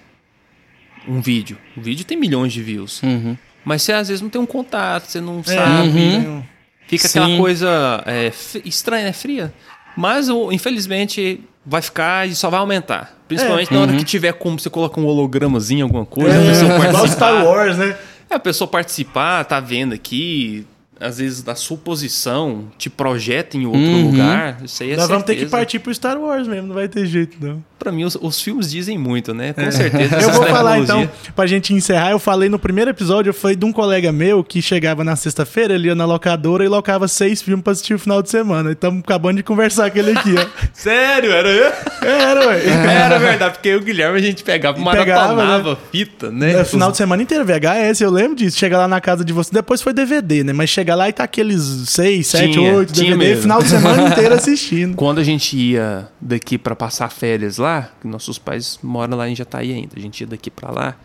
Um vídeo. O vídeo tem milhões de views. Uhum. Mas você às vezes não tem um contato, você não É, sabe. tem- Fica Sim. aquela coisa é, estranha, né? Fria. Mas, infelizmente, vai ficar e só vai aumentar. Principalmente na hora que tiver como você coloca um hologramazinho, alguma coisa, É, igual. Star Wars, né? É, a pessoa participar, tá vendo aqui, às vezes da sua posição, te projeta em outro Uhum. lugar. Isso aí é Nós vamos ter que certeza. partir pro Star Wars mesmo, não vai ter jeito, não. Pra mim, os, os filmes dizem muito, né? Com certeza. É. (laughs) Eu essa vou falar então, pra gente encerrar, eu falei no primeiro episódio, eu falei de um colega meu que chegava na sexta-feira, ele ia na locadora e locava seis filmes pra assistir o final de semana. Estamos acabando de conversar com ele aqui, ó. (laughs) Sério, era eu? Era, ué. (laughs) Era verdade, porque o Guilherme a gente pegava, Pegava, maratonava fita, né? É, final de semana inteiro, VHS, eu lembro disso. Chega lá na casa de você, depois foi DVD, né? Mas chega lá e tá aqueles seis, sete, Tinha, oito tinha DVD, mesmo. final de semana (laughs) inteiro assistindo. Quando a gente ia daqui pra passar férias lá, nossos pais moram lá em Jataí ainda, a gente ia daqui pra lá.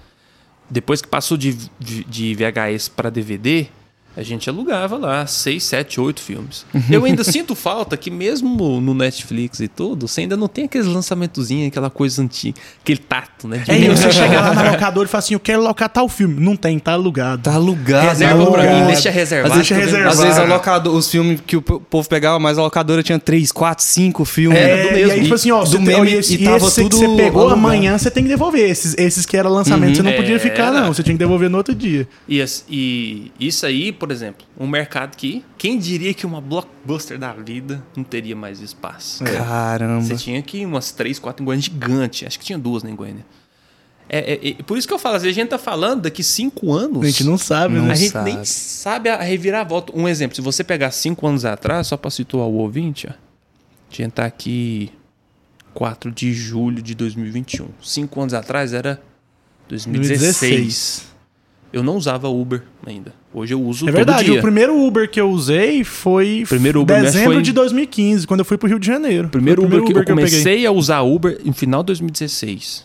Depois que passou de, de VHS pra DVD, a gente alugava lá seis, sete, oito filmes. (laughs) Eu ainda sinto falta que mesmo no Netflix e tudo, você ainda não tem aqueles lançamentozinhos, aquela coisa antiga, aquele tato, né? de É, e você chega lá na locadora e fala assim: eu quero locar tal filme. Não tem, tá alugado. Tá alugado. Reserva Tá pra mim, alugado. deixa reservado. Tô vendo. reservado. Às vezes a locadora, os filmes que o povo pegava, mas a locadora tinha 3, 4, 5 filmes. Era É, do e mesmo. aí, tipo assim, ó, do você tem- meme, e esse, e e tava esse tudo que você pegou alugado. amanhã, você tem que devolver. Esses, esses que era lançamento, você não podia É, ficar, era. não. Você tinha que devolver no outro dia. E, e isso aí, por exemplo, um mercado que quem diria que uma blockbuster da vida não teria mais espaço? Caramba. Você tinha aqui umas três, quatro em Goiânia gigante. Acho que tinha duas né, em Goiânia. É, é- é- por isso que eu falo, às vezes a gente tá falando daqui cinco anos. A gente não sabe, Não né? a gente sabe. nem sabe a reviravolta. Um exemplo, se você pegar cinco anos atrás, só para situar o ouvinte, ó, a gente tá aqui 4 de julho de 2021. Cinco anos atrás era 2016. Eu não usava Uber ainda. Hoje eu uso É todo verdade, dia. o primeiro Uber que eu usei foi Primeiro Uber mesmo dezembro foi- de 2015, quando eu fui pro Rio de Janeiro. O primeiro Foi Uber, que eu peguei. comecei a usar Uber em final de 2016.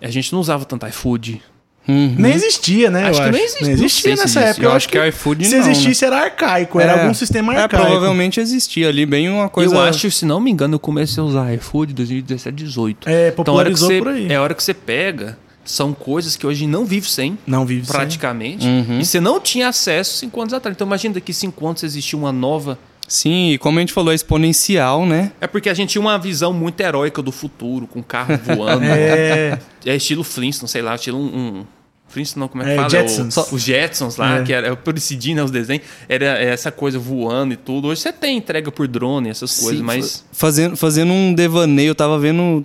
A gente não usava tanto iFood. Uhum. Nem existia, né? Acho eu que acho. nem não existia se nessa existe. época. Eu acho que o iFood Se não, né? existisse era arcaico, era É. algum sistema É, arcaico. provavelmente existia ali bem uma coisa. Eu acho, se não me engano, eu comecei a usar iFood em 2017, 18. É, Então, a hora que popularizou você, por aí. é a hora que você pega, são coisas que hoje não vive sem, Não vive sem. praticamente. Uhum. E você não tinha acesso cinco anos atrás. Então imagina daqui cinco anos existir uma nova. Sim, e como a gente falou, é exponencial, né? É porque a gente tinha uma visão muito heróica do futuro, com carro (laughs) voando. É, É estilo Flintstone, sei lá, estilo um. um Flintstone não, como é que É, fala? Jetsons. O, os Jetsons lá, É. que era o Precidim, né, os desenhos. Era essa coisa voando e tudo. Hoje você tem entrega por drone, essas coisas, Sim, mas. fa- Fazendo, fazendo um devaneio, eu tava vendo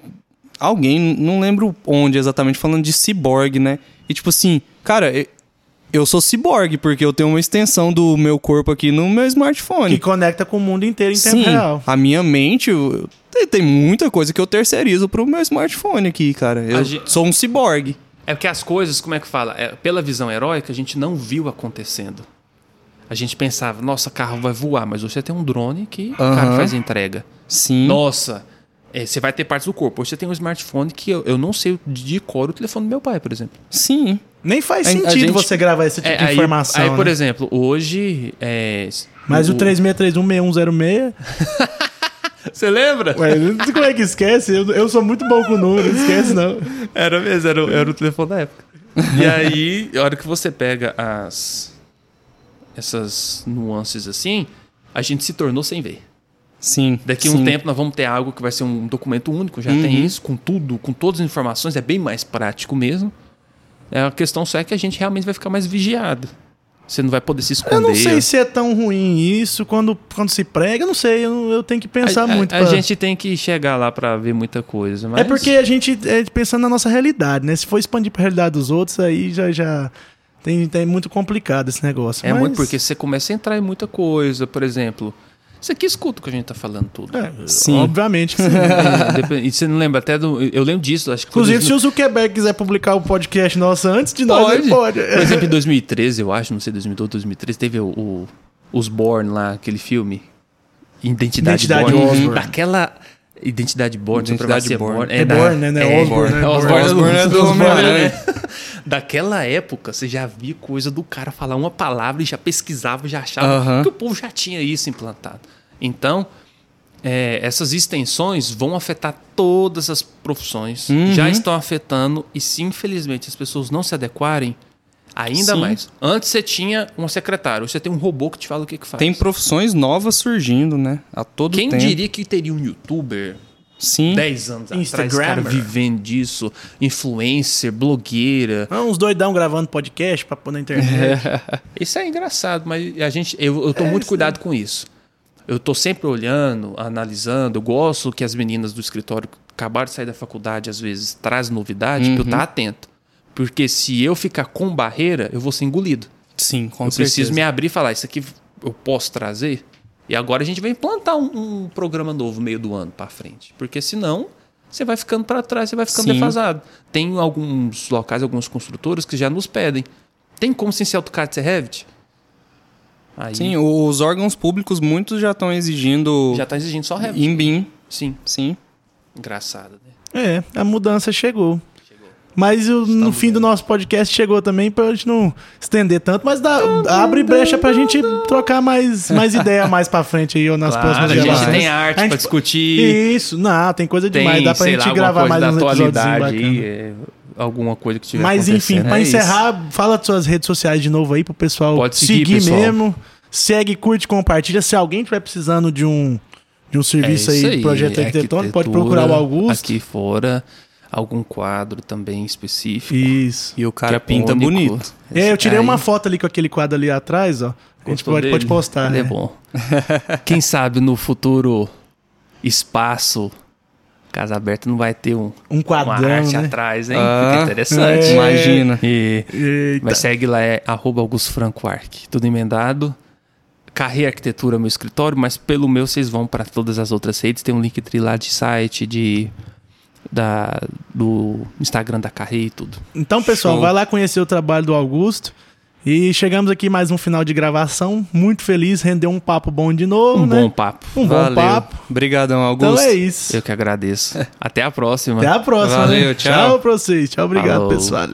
alguém, não lembro onde exatamente, falando de ciborgue, né? E tipo assim, cara, eu sou ciborgue, porque eu tenho uma extensão do meu corpo aqui no meu que smartphone. conecta com o mundo inteiro em tempo Sim, real. a minha mente, eu- tem- muita coisa que eu terceirizo pro meu smartphone aqui, cara. Eu sou um ciborgue. É porque as coisas, como é que fala? É, pela visão heróica, a gente não viu acontecendo. A gente pensava, nossa, carro vai voar, mas hoje você tem um drone que o cara faz a entrega. Sim. Nossa, é, você vai ter partes do corpo. Hoje você tem um smartphone que eu, eu não sei de cor o telefone do meu pai, por exemplo. Sim. Nem faz A- a sentido gente- você gravar esse tipo É, de aí, informação. aí, por né? exemplo, hoje. É, Mas o 36316106. (laughs) Você lembra? Ué, como é que esquece? Eu, eu sou muito bom com número, não esquece não. Era mesmo, era, o- era o telefone da época. E aí, a hora que você pega as. essas nuances assim, a gente se tornou sem ver. Sim. Daqui a um tempo nós vamos ter algo que vai ser um documento único, já Uhum. tem isso, com tudo, com todas as informações, é bem mais prático mesmo. É, a questão só é que a gente realmente vai ficar mais vigiado. Você não vai poder se esconder. Eu não sei se é tão ruim isso quando, quando se prega, eu não sei, eu, eu tenho que pensar a, muito. A, a pra- gente tem que chegar lá pra ver muita coisa. Mas... É porque a gente é pensando na nossa realidade, né? Se for expandir pra realidade dos outros, aí já, já tem, tem muito complicado esse negócio. É Mas- muito porque você começa a entrar em muita coisa, por exemplo. Você aqui escuta o que a gente tá falando tudo. É, Sim. Obviamente que sim. (laughs) Depende- E você não lembra até do. Eu lembro disso, acho que foi Inclusive, se o Zuckerberg quiser publicar o podcast nosso antes de nós, ele pode. Por exemplo, em (laughs) 2013, eu acho, não sei, 2012, 2013, teve o, o- os Born lá, aquele filme. Identidade, Identidade Born. Daquela. Identidade Born, Identidade Born. Born. É da- Born, né? Não é é, Osborn, né? Osborn, Born. Osborn é do Homem-Aranha. né? Daquela época, você já via coisa do cara falar uma palavra e já pesquisava, já achava Aham. que o povo já tinha isso implantado. Então, é, essas extensões vão afetar todas as profissões, Uhum. já estão afetando, e se infelizmente as pessoas não se adequarem, ainda Sim. mais. Antes você tinha um secretário, hoje você tem um robô que te fala o que, que faz. Tem profissões novas surgindo, né? A todo Quem tempo. diria que teria um youtuber Sim. 10 anos atrás, Instagrammer. cara vivendo disso, influencer, blogueira. Ah, uns doidão gravando podcast pra pôr na internet. (laughs) Isso é engraçado, mas a gente, eu, eu tô muito cuidado com isso. Eu tô sempre olhando, analisando. Eu gosto que as meninas do escritório acabaram de sair da faculdade, às vezes, trazem novidade, pra eu estar atento. Porque se eu ficar com barreira, eu vou ser engolido. Sim, com eu certeza. preciso me abrir e falar, isso aqui eu posso trazer? E agora a gente vai implantar um, um programa novo meio do ano pra frente. Porque senão, você vai ficando para trás, você vai ficando Sim. defasado. Tem alguns locais, algumas construtoras que já nos pedem. Tem como sem ser AutoCAD ser Revit? Aí Sim, os órgãos públicos, muitos já estão exigindo já tá exigindo só Revit. em BIM. Sim. Sim. Engraçado, né? É, a mudança chegou. Mas o- no fim do nosso podcast chegou também pra gente não estender tanto, mas dá, abre brecha pra gente trocar mais, (laughs) mais ideia mais pra frente aí, ou nas Claro, próximas a gente tem arte A gente- pra discutir. Isso, não, tem coisa Tem, demais. Dá pra gente lá, gravar mais da uns episódios atualidade aí, é, alguma coisa que tiver Mas enfim, pra É isso. encerrar, fala das suas redes sociais de novo aí pro pessoal Pode seguir, seguir pessoal. mesmo. Segue, curte, compartilha. Se alguém estiver precisando de um, de um É serviço isso aí, projeto arquitetônico, pode procurar o Augusto. Aqui fora, algum quadro também específico. Isso. E o cara que é pinta único. bonito. É, eu tirei Aí- uma foto ali com aquele quadro ali atrás, ó. A gente Gostou pode, dele? pode postar. Ele é né? bom. (laughs) Quem sabe no futuro espaço Casa Aberta não vai ter um, Um uma quadrão, arte né? atrás, hein? Ah, Fica interessante. é. Imagina. E, Eita. mas segue lá, é arroba Augusto Franco Arc. Tudo emendado. Carreira Arquitetura, meu escritório, mas pelo meu vocês vão para todas as outras redes. Tem um link lá de site, de da, do Instagram da Carreira e tudo. Então, pessoal, Show. vai lá conhecer o trabalho do Augusto. E chegamos aqui mais um final de gravação. Muito feliz, rendeu um papo bom de novo, Um né? bom papo. Um bom Valeu. papo. Obrigadão, Então Augusto. é isso. Eu que agradeço. (laughs) Até a próxima. Até a próxima. Valeu, né? tchau. Tchau pra vocês. Tchau, obrigado, Falou. pessoal.